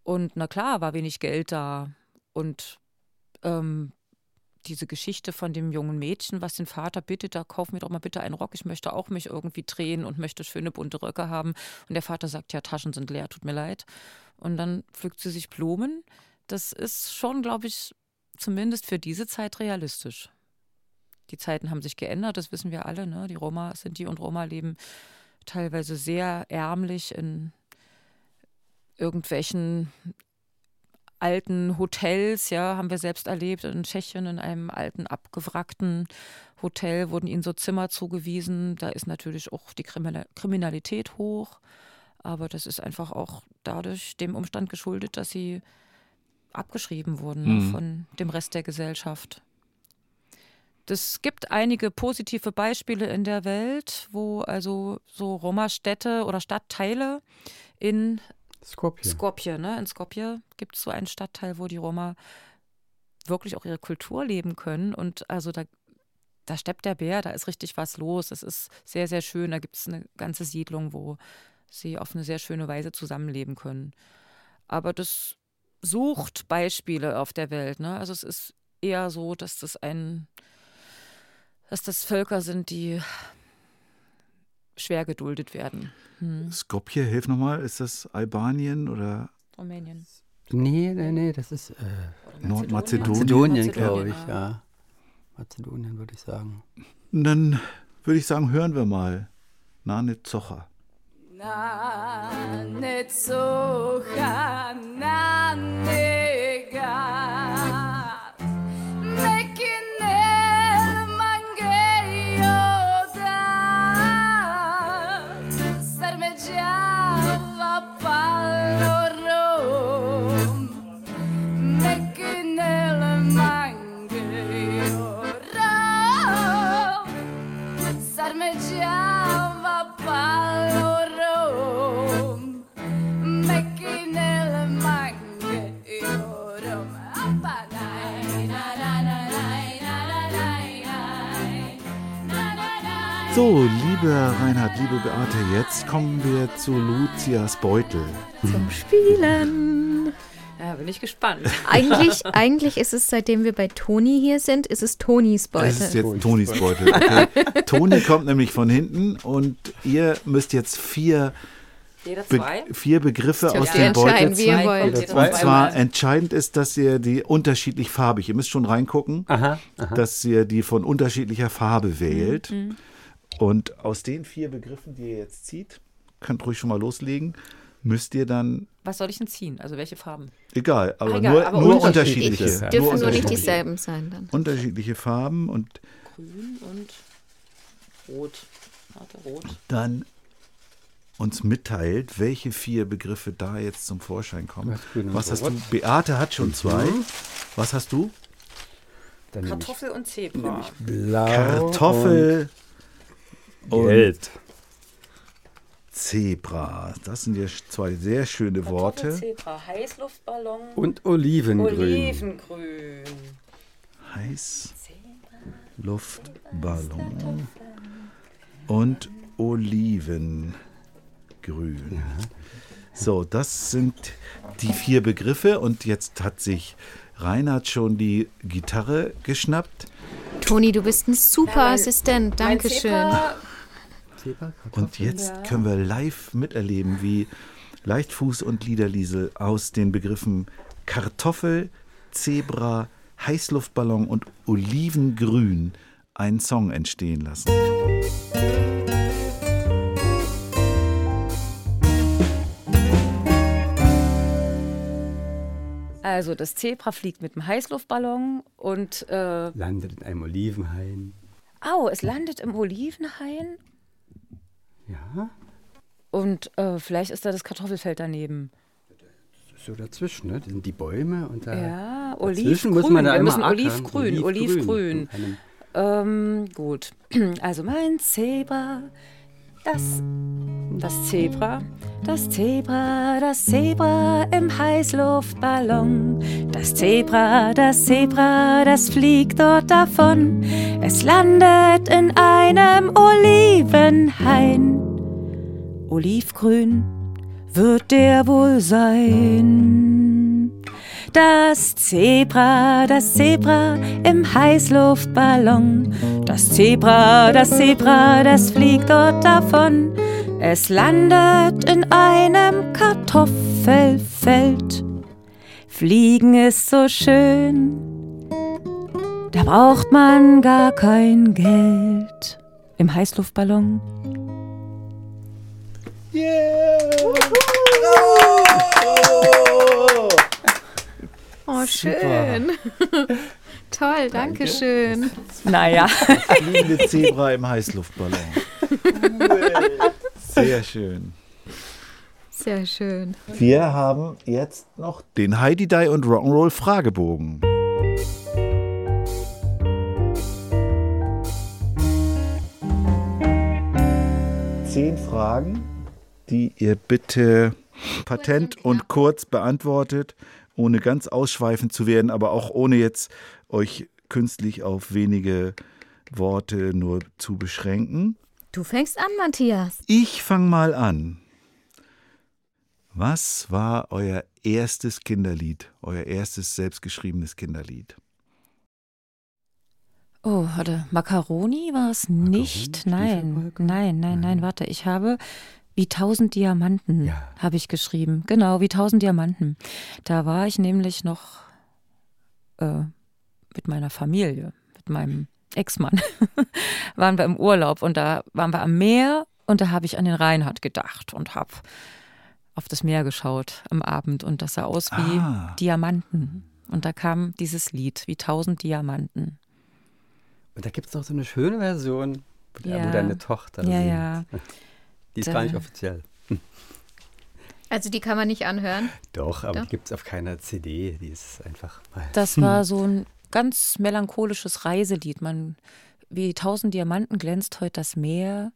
Und na klar, war wenig Geld da. Und ähm, diese Geschichte von dem jungen Mädchen, was den Vater bittet, da kauf mir doch mal bitte einen Rock, ich möchte auch mich irgendwie drehen und möchte schöne bunte Röcke haben. Und der Vater sagt, ja, Taschen sind leer, tut mir leid. Und dann pflückt sie sich Blumen. Das ist schon, glaube ich, zumindest für diese Zeit realistisch. Die Zeiten haben sich geändert, das wissen wir alle. Ne? Die Roma, Sinti und Roma leben teilweise sehr ärmlich in irgendwelchen alten Hotels, ja, haben wir selbst erlebt in Tschechien in einem alten abgewrackten Hotel wurden ihnen so Zimmer zugewiesen. Da ist natürlich auch die Kriminal- Kriminalität hoch, aber das ist einfach auch dadurch dem Umstand geschuldet, dass sie abgeschrieben wurden Mhm. von dem Rest der Gesellschaft. Es gibt einige positive Beispiele in der Welt, wo also so Roma-Städte oder Stadtteile in Skopje. Skopje, ne? In Skopje gibt es so einen Stadtteil, wo die Roma wirklich auch ihre Kultur leben können. Und also da, da steppt der Bär, da ist richtig was los. Es ist sehr, sehr schön. Da gibt es eine ganze Siedlung, wo sie auf eine sehr schöne Weise zusammenleben können. Aber das sucht Beispiele auf der Welt. Ne? Also es ist eher so, dass das ein, dass das Völker sind, die schwer geduldet werden. Hm. Skopje, hilf nochmal, ist das Albanien oder Rumänien. Nee, nee, nee, das ist äh, Nordmazedonien? Mazedonien, Mazedonien, glaube ich, ja. Mazedonien würde ich sagen. Dann würde ich sagen, hören wir mal Nane Zocher. Na ne cocha So, lieber Reinhard, liebe Beate, jetzt kommen wir zu Lucias Beutel. Zum Spielen. Ja, bin ich gespannt. Eigentlich, eigentlich ist es, seitdem wir bei Toni hier sind, ist es Tonis Beutel. Das ist jetzt Tonis Beutel. Okay. Toni kommt nämlich von hinten und ihr müsst jetzt vier, Be vier Begriffe aus dem Beutel zwei. Und zwar entscheidend ist, dass ihr die unterschiedlich farbig, ihr müsst schon reingucken, Aha, aha. dass ihr die von unterschiedlicher Farbe wählt. Und aus den vier Begriffen, die ihr jetzt zieht, könnt ruhig schon mal loslegen, müsst ihr dann, Was soll ich denn ziehen? Also welche Farben? egal, aber egal, nur, aber nur unterschiedliche. unterschiedliche. Dürfen nur nicht dieselben sein dann. Unterschiedliche Farben und Grün und Rot. Warte, Rot. dann uns mitteilt, welche vier Begriffe da jetzt zum Vorschein kommen. Was hast rot. du? Beate hat schon zwei. Was hast du? Dann Kartoffel und Zebra. blau Kartoffel und gelb. Zebra. Das sind ja zwei sehr schöne Worte. Zebra, Heißluftballon, Und Olivengrün. Olivengrün. Heiß Luftballon und Olivengrün. So, das sind die vier Begriffe und jetzt hat sich Reinhard schon die Gitarre geschnappt Toni, du bist ein super Ja, mein- Assistent. Mein Dankeschön. Zebra, Zebra, und jetzt können wir live miterleben, wie Leichtfuß und Liederliesel aus den Begriffen Kartoffel, Zebra, Heißluftballon und Olivengrün einen Song entstehen lassen. Also das Zebra fliegt mit dem Heißluftballon und äh, Landet in einem Olivenhain. au, es landet im Olivenhain Ja, und äh, vielleicht ist da das Kartoffelfeld daneben. so dazwischen, ne? Das sind die Bäume und da. Ja, Olivgrün. muss man da Wir müssen. Olivgrün, Olivgrün. Einem- Ähm, gut. Also mein Zebra, das, das Zebra, das Zebra, das Zebra im Heißluftballon. Das Zebra, das Zebra, das fliegt dort davon. Es landet in einem Olivenhain. Olivgrün wird der wohl sein. Das Zebra, das Zebra im Heißluftballon. Das Zebra, das Zebra, das fliegt dort davon. Es landet in einem Kartoffelfeld. Fliegen ist so schön, da braucht man gar kein Geld. Im Heißluftballon. Oh, schön. Toll, danke schön. Naja. Fliegende Zebra im Heißluftballon. Sehr schön. Sehr schön. Wir haben jetzt noch den Heidi Die und Rock'n'Roll Fragebogen. Zehn Fragen, die ihr bitte patent und kurz beantwortet, ohne ganz ausschweifend zu werden, aber auch ohne jetzt euch künstlich auf wenige Worte nur zu beschränken. Du fängst an, Matthias. Ich fange mal an. Was war euer erstes Kinderlied, euer erstes selbstgeschriebenes Kinderlied? Oh, warte, Macaroni war es nicht? Nein, nein, nein, nein, warte. Ich habe wie tausend Diamanten Ja. habe ich geschrieben. Genau, wie tausend Diamanten. Da war ich nämlich noch äh, mit meiner Familie, mit meinem Ex-Mann, waren wir im Urlaub und da waren wir am Meer und da habe ich an den Reinhard gedacht und habe auf das Meer geschaut am Abend und das sah aus wie Ah. Diamanten. Und da kam dieses Lied, wie tausend Diamanten. Und da gibt es noch so eine schöne Version, Ja. wo deine Tochter Ja, singt. ja. Die ist gar nicht offiziell. Also die kann man nicht anhören. Doch, aber Doch. die gibt es auf keiner CD. Die ist einfach mal. Das war so ein ganz melancholisches Reiselied. Man, wie tausend Diamanten glänzt heute das Meer.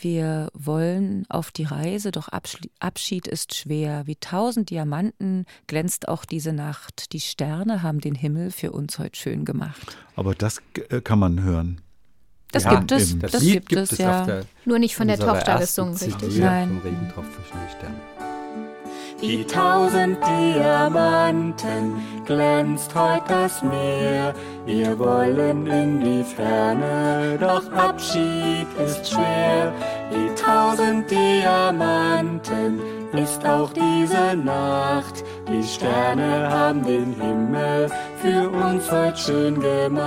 Wir wollen auf die Reise, doch Abschied ist schwer. Wie tausend Diamanten glänzt auch diese Nacht. Die Sterne haben den Himmel für uns heute schön gemacht. Aber das äh, kann man hören. Das Ja, gibt es, eben. das, Das Lied gibt, gibt es, ja. der Nur nicht von der Tochter gesungen, richtig? Nein. Vom Regentropfen Sternen. Wie tausend Diamanten glänzt heut das Meer. Wir wollen in die Ferne, doch Abschied ist schwer. Wie tausend Diamanten ist auch diese Nacht. Die Sterne haben den Himmel für uns heut schön gemacht.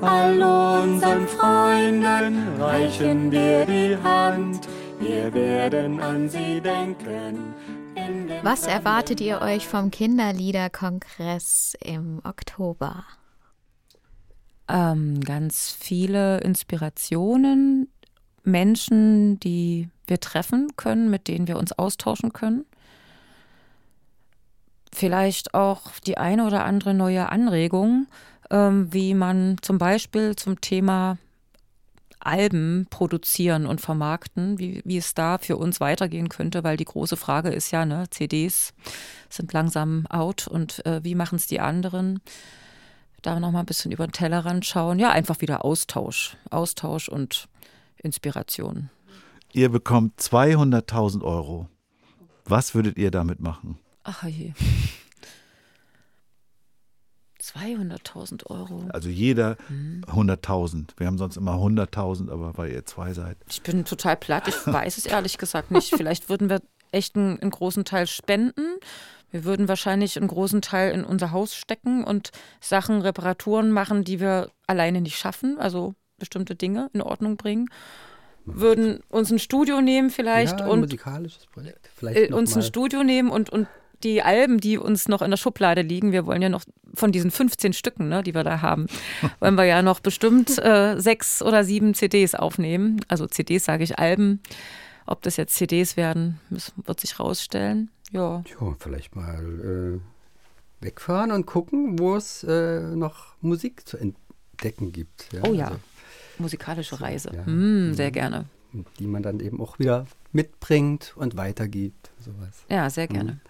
All unseren Freunden reichen wir die Hand. Wir werden an sie denken. Was erwartet ihr euch vom Kinderliederkongress im Oktober? Ähm, ganz viele Inspirationen, Menschen, die wir treffen können, mit denen wir uns austauschen können. Vielleicht auch die eine oder andere neue Anregung, ähm, wie man zum Beispiel zum Thema Alben produzieren und vermarkten, wie, wie es da für uns weitergehen könnte, weil die große Frage ist ja, ne, CDs sind langsam out und äh, wie machen es die anderen? Da noch mal ein bisschen über den Tellerrand schauen. Ja, einfach wieder Austausch. Austausch und Inspiration. Ihr bekommt 200.000 Euro. Was würdet ihr damit machen? Ach je. 200.000 Euro. Also jeder Mhm. 100.000. Wir haben sonst immer 100.000, aber weil ihr zwei seid. Ich bin total platt. Ich weiß es ehrlich gesagt nicht. Vielleicht würden wir echt einen, einen großen Teil spenden. Wir würden wahrscheinlich einen großen Teil in unser Haus stecken und Sachen, Reparaturen machen, die wir alleine nicht schaffen. Also bestimmte Dinge in Ordnung bringen. Würden uns ein Studio nehmen vielleicht ja, ein und musikalisches Projekt. Vielleicht äh, uns ein. Studio nehmen und, und die Alben, die uns noch in der Schublade liegen, wir wollen ja noch von diesen 15 Stücken, ne, die wir da haben, wollen wir ja noch bestimmt äh, sechs oder sieben CDs aufnehmen. Also CDs sage ich Alben. Ob das jetzt CDs werden, wird sich rausstellen. Ja. Ja, vielleicht mal äh, wegfahren und gucken, wo es äh, noch Musik zu entdecken gibt. Oh ja. also, Musikalische Reise. ja. Hm, sehr gerne. die man dann eben auch wieder mitbringt und weitergibt. Sowas. Ja, sehr gerne.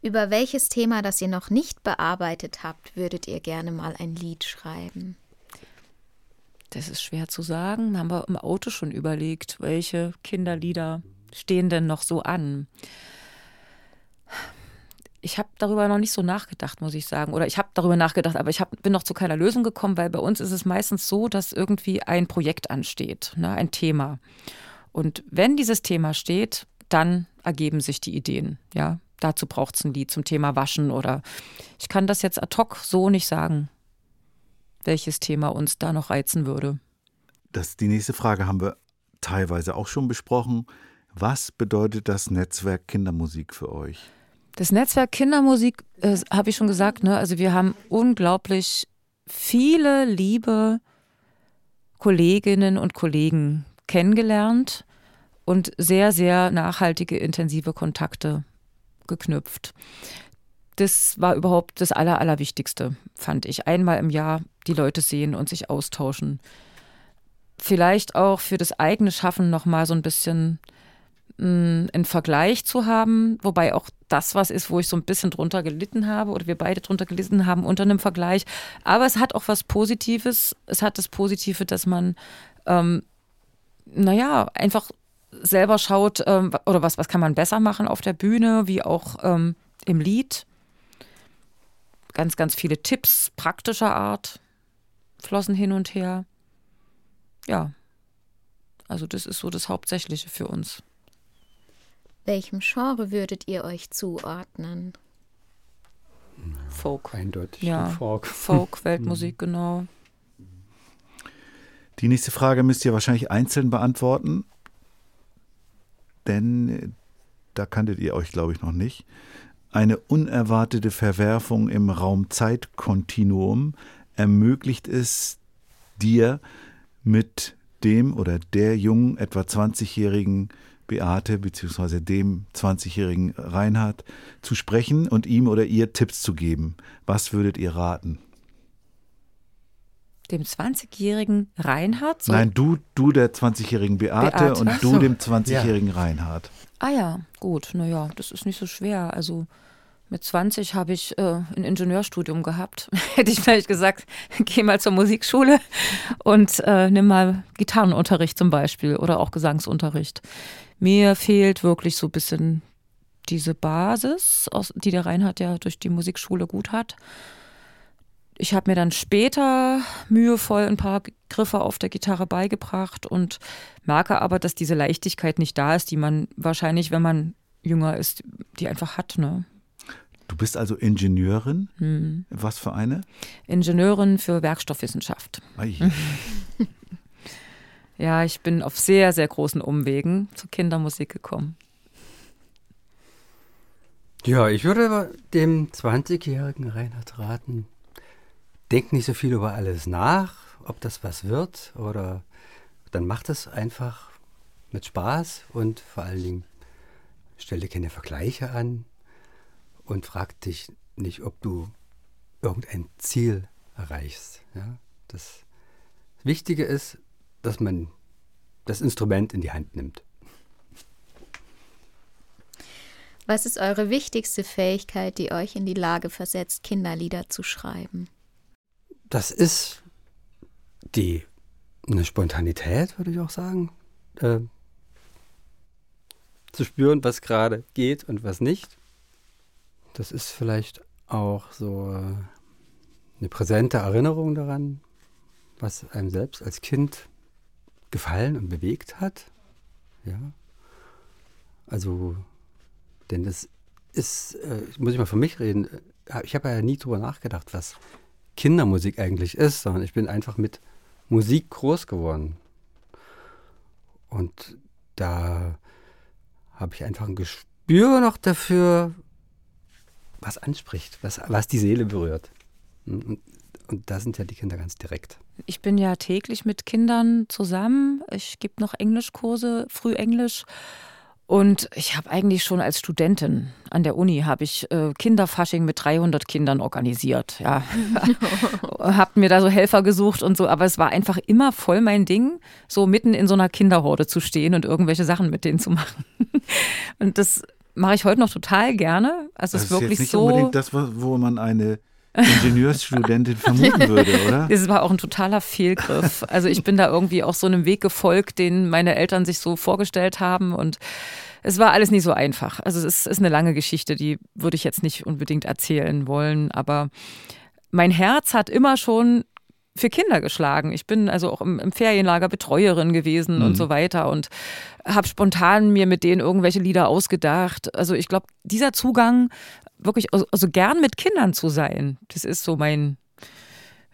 Über welches Thema, das ihr noch nicht bearbeitet habt, würdet ihr gerne mal ein Lied schreiben? Das ist schwer zu sagen. Haben wir im Auto schon überlegt, welche Kinderlieder stehen denn noch so an? Ich habe darüber noch nicht so nachgedacht, muss ich sagen. Oder ich habe darüber nachgedacht, aber ich hab, bin noch zu keiner Lösung gekommen, weil bei uns ist es meistens so, dass irgendwie ein Projekt ansteht, ne, ein Thema. Und wenn dieses Thema steht, dann ergeben sich die Ideen. Ja, dazu braucht es ein Lied zum Thema Waschen oder ich kann das jetzt ad hoc so nicht sagen, welches Thema uns da noch reizen würde. Das, die nächste Frage haben wir teilweise auch schon besprochen. Was bedeutet das Netzwerk Kindermusik für euch? Das Netzwerk Kindermusik, äh, habe ich schon gesagt, ne? also wir haben unglaublich viele liebe Kolleginnen und Kollegen kennengelernt und sehr, sehr nachhaltige, intensive Kontakte geknüpft. Das war überhaupt das Aller, Allerwichtigste, fand ich. Einmal im Jahr die Leute sehen und sich austauschen. Vielleicht auch für das eigene Schaffen nochmal so ein bisschen einen Vergleich zu haben, wobei auch das was ist, wo ich so ein bisschen drunter gelitten habe oder wir beide drunter gelitten haben unter einem Vergleich. Aber es hat auch was Positives. Es hat das Positive, dass man, ähm, naja, einfach selber schaut, ähm, oder was, was kann man besser machen auf der Bühne, wie auch ähm, im Lied. Ganz, ganz viele Tipps praktischer Art flossen hin und her. Ja, also das ist so das Hauptsächliche für uns. Welchem Genre würdet ihr euch zuordnen? Folk. Eindeutig Ja, Folk. Folk, Weltmusik, genau. Die nächste Frage müsst ihr wahrscheinlich einzeln beantworten, denn äh, da kanntet ihr euch, glaube ich, noch nicht. Eine unerwartete Verwerfung im Raum-Zeit-Kontinuum ermöglicht es dir mit dem oder der jungen, etwa 20-jährigen Beate bzw. dem 20-jährigen Reinhard zu sprechen und ihm oder ihr Tipps zu geben. Was würdet ihr raten? Dem 20-jährigen Reinhard? So- Nein, du, du der 20-jährigen Beate, Beate. und du so. dem 20-jährigen Reinhard. Ah ja, gut, naja, das ist nicht so schwer. Also Mit 20 habe ich äh, ein Ingenieurstudium gehabt. Hätte ich vielleicht gesagt, geh mal zur Musikschule und äh, nimm mal Gitarrenunterricht zum Beispiel oder auch Gesangsunterricht. Mir fehlt wirklich so ein bisschen diese Basis, aus, die der Reinhard ja durch die Musikschule gut hat. Ich habe mir dann später mühevoll ein paar Griffe auf der Gitarre beigebracht und merke aber, dass diese Leichtigkeit nicht da ist, die man wahrscheinlich, wenn man jünger ist, die einfach hat. Ne? Du bist also Ingenieurin. Hm. Was für eine? Ingenieurin für Werkstoffwissenschaft. Ja, ich bin auf sehr, sehr großen Umwegen zur Kindermusik gekommen. Ja, ich würde dem 20-jährigen Reinhard raten, denk nicht so viel über alles nach, ob das was wird oder dann macht es einfach mit Spaß und vor allen Dingen stell dir keine Vergleiche an und frag dich nicht, ob du irgendein Ziel erreichst. Ja? Das Wichtige ist, dass man das Instrument in die Hand nimmt. Was ist eure wichtigste Fähigkeit, die euch in die Lage versetzt, Kinderlieder zu schreiben? Das ist die eine Spontanität, würde ich auch sagen. Äh, zu spüren, was gerade geht und was nicht. Das ist vielleicht auch so äh, eine präsente Erinnerung daran, was einem selbst als Kind gefallen und bewegt hat. Ja. Also, denn das ist, äh, muss ich mal für mich reden, äh, ich habe ja nie drüber nachgedacht, was Kindermusik eigentlich ist, sondern ich bin einfach mit Musik groß geworden. Und da habe ich einfach ein Gespür noch dafür, was anspricht, was, was die Seele berührt. Und, und da sind ja die Kinder ganz direkt. Ich bin ja täglich mit Kindern zusammen. Ich gebe noch Englischkurse, Frühenglisch. Und ich habe eigentlich schon als Studentin an der Uni habe ich äh, Kinderfasching mit 300 Kindern organisiert. Ja, habe mir da so Helfer gesucht und so, aber es war einfach immer voll mein Ding, so mitten in so einer Kinderhorde zu stehen und irgendwelche Sachen mit denen zu machen. und das mache ich heute noch total gerne. Also Das es ist ist wirklich jetzt nicht so. unbedingt das, wo wo man eine Ingenieursstudentin vermuten würde, oder? Das war auch ein totaler Fehlgriff. Also ich bin da irgendwie auch so einem Weg gefolgt, den meine Eltern sich so vorgestellt haben und es war alles nicht so einfach. Also es ist, eine lange Geschichte, die würde ich jetzt nicht unbedingt erzählen wollen, aber mein Herz hat immer schon für Kinder geschlagen. Ich bin also auch im, im Ferienlager Betreuerin gewesen Mhm. und so weiter und habe spontan mir mit denen irgendwelche Lieder ausgedacht. Also ich glaube, dieser Zugang, wirklich also, also gern mit Kindern zu sein, das ist so mein,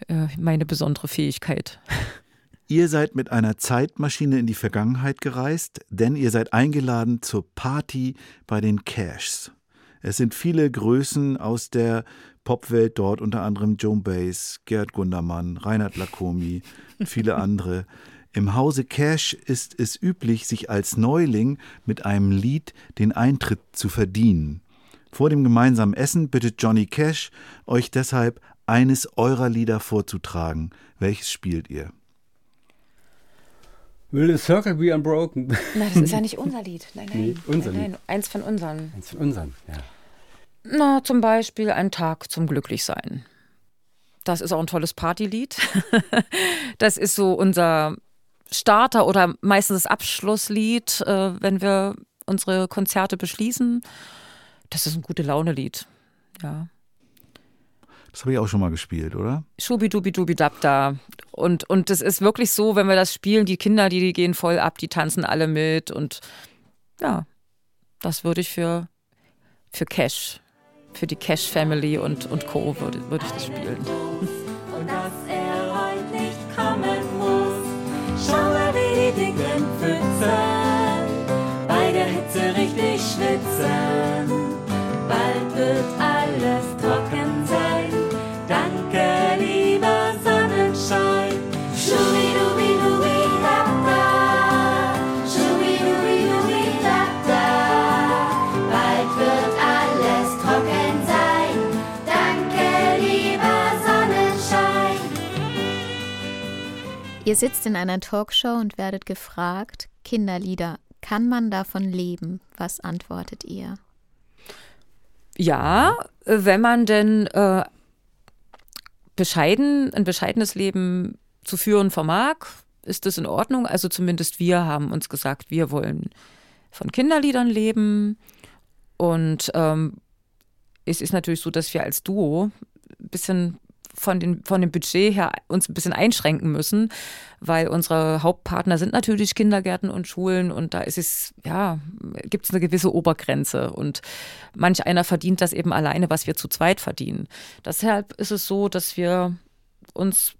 äh, meine besondere Fähigkeit. Ihr seid mit einer Zeitmaschine in die Vergangenheit gereist, denn ihr seid eingeladen zur Party bei den Cashs. Es sind viele Größen aus der Popwelt dort, unter anderem Joan Baez, Gerd Gundermann, Reinhard Lacomi, viele andere. Im Hause Cash ist es üblich, sich als Neuling mit einem Lied den Eintritt zu verdienen. Vor dem gemeinsamen Essen bittet Johnny Cash euch deshalb, eines eurer Lieder vorzutragen. Welches spielt ihr? Will the circle be unbroken? Nein, das ist ja nicht unser Lied. Nein, nein. Nee, unser nein, Lied. nein. Eins von unseren. Eins von unseren, ja. Na, zum Beispiel ein Tag zum Glücklichsein. Das ist auch ein tolles Partylied. Das ist so unser Starter oder meistens das Abschlusslied, äh, wenn wir unsere Konzerte beschließen. Das ist ein gute Laune-Lied. Ja. Das habe ich auch schon mal gespielt, oder? Schubidubi-dubi-dab-da. Und, und das ist wirklich so, wenn wir das spielen, die Kinder, die, die gehen voll ab, die tanzen alle mit. Und ja, das würde ich für, für Cash, für die Cash Family und, und Co. würde, würde ich das spielen. und dass er heut nicht kommen muss. Schau mal, wie die dicken Pfützen bei der Hitze richtig schwitzen. Ihr sitzt in einer Talkshow und werdet gefragt, Kinderlieder, kann man davon leben? Was antwortet ihr? Ja, wenn man denn äh, bescheiden, ein bescheidenes Leben zu führen vermag, ist das in Ordnung. Also zumindest wir haben uns gesagt, wir wollen von Kinderliedern leben. Und ähm, es ist natürlich so, dass wir als Duo ein bisschen von, den, von dem Budget her uns ein bisschen einschränken müssen, weil unsere Hauptpartner sind natürlich Kindergärten und Schulen und da ist es, ja, gibt es eine gewisse Obergrenze und manch einer verdient das eben alleine, was wir zu zweit verdienen. Deshalb ist es so, dass wir uns,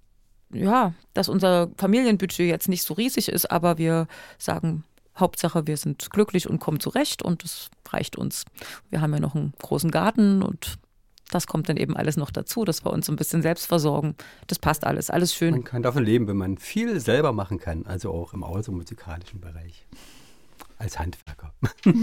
ja, dass unser Familienbudget jetzt nicht so riesig ist, aber wir sagen, Hauptsache, wir sind glücklich und kommen zurecht und das reicht uns. Wir haben ja noch einen großen Garten und das kommt dann eben alles noch dazu, dass wir uns ein bisschen selbst versorgen. Das passt alles, alles schön. Man kann davon leben, wenn man viel selber machen kann, also auch im außermusikalischen Bereich. Als Handwerker.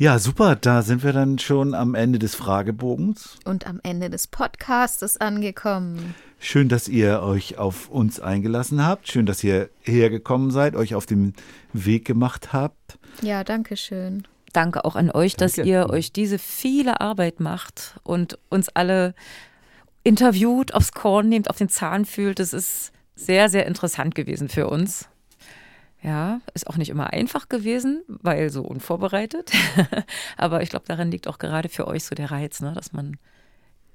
Ja, super. Da sind wir dann schon am Ende des Fragebogens. Und am Ende des Podcasts angekommen. Schön, dass ihr euch auf uns eingelassen habt. Schön, dass ihr hergekommen seid, euch auf den Weg gemacht habt. Ja, danke schön. Danke auch an euch, dass Danke. ihr euch diese viele Arbeit macht und uns alle interviewt, aufs Korn nehmt, auf den Zahn fühlt. Das ist sehr, sehr interessant gewesen für uns. Ja, ist auch nicht immer einfach gewesen, weil so unvorbereitet. Aber ich glaube, daran liegt auch gerade für euch so der Reiz, ne? dass man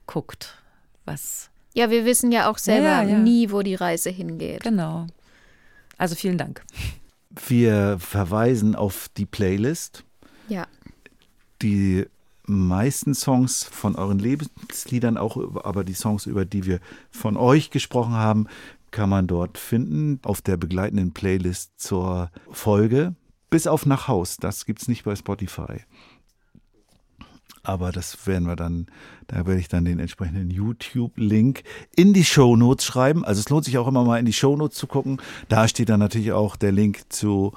guckt, was. Ja, wir wissen ja auch selber Ja, ja. nie, wo die Reise hingeht. Genau. Also vielen Dank. Wir verweisen auf die Playlist. Ja. Die meisten Songs von euren Lebensliedern, auch aber die Songs, über die wir von euch gesprochen haben, kann man dort finden auf der begleitenden Playlist zur Folge. Bis auf nach Haus. Das gibt es nicht bei Spotify. Aber das werden wir dann, da werde ich dann den entsprechenden YouTube-Link in die Shownotes schreiben. Also es lohnt sich auch immer mal in die Shownotes zu gucken. Da steht dann natürlich auch der Link zu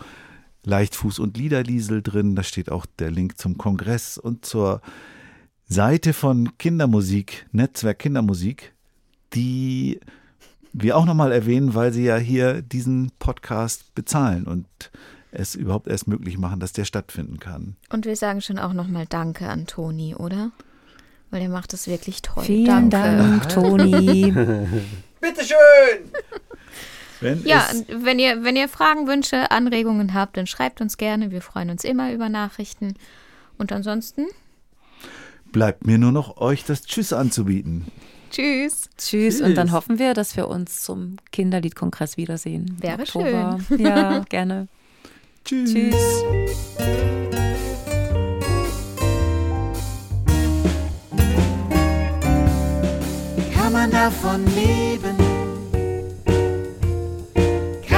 Leichtfuß und Liederliesel drin. Da steht auch der Link zum Kongress und zur Seite von Kindermusik, Netzwerk Kindermusik, die wir auch nochmal erwähnen, weil sie ja hier diesen Podcast bezahlen und es überhaupt erst möglich machen, dass der stattfinden kann. Und wir sagen schon auch nochmal Danke an Toni, oder? Weil der macht es wirklich toll. Vielen Danke. Dank, Toni. Wenn Ja, wenn ihr, wenn ihr Fragen, Wünsche, Anregungen habt, dann schreibt uns gerne. Wir freuen uns immer über Nachrichten. Und ansonsten, bleibt mir nur noch euch das Tschüss anzubieten. tschüss. Tschüss. Und dann hoffen wir, dass wir uns zum Kinderliedkongress wiedersehen. im Wäre Oktober. Ja, gerne. Tschüss. Tschüss. Kann man davon leben?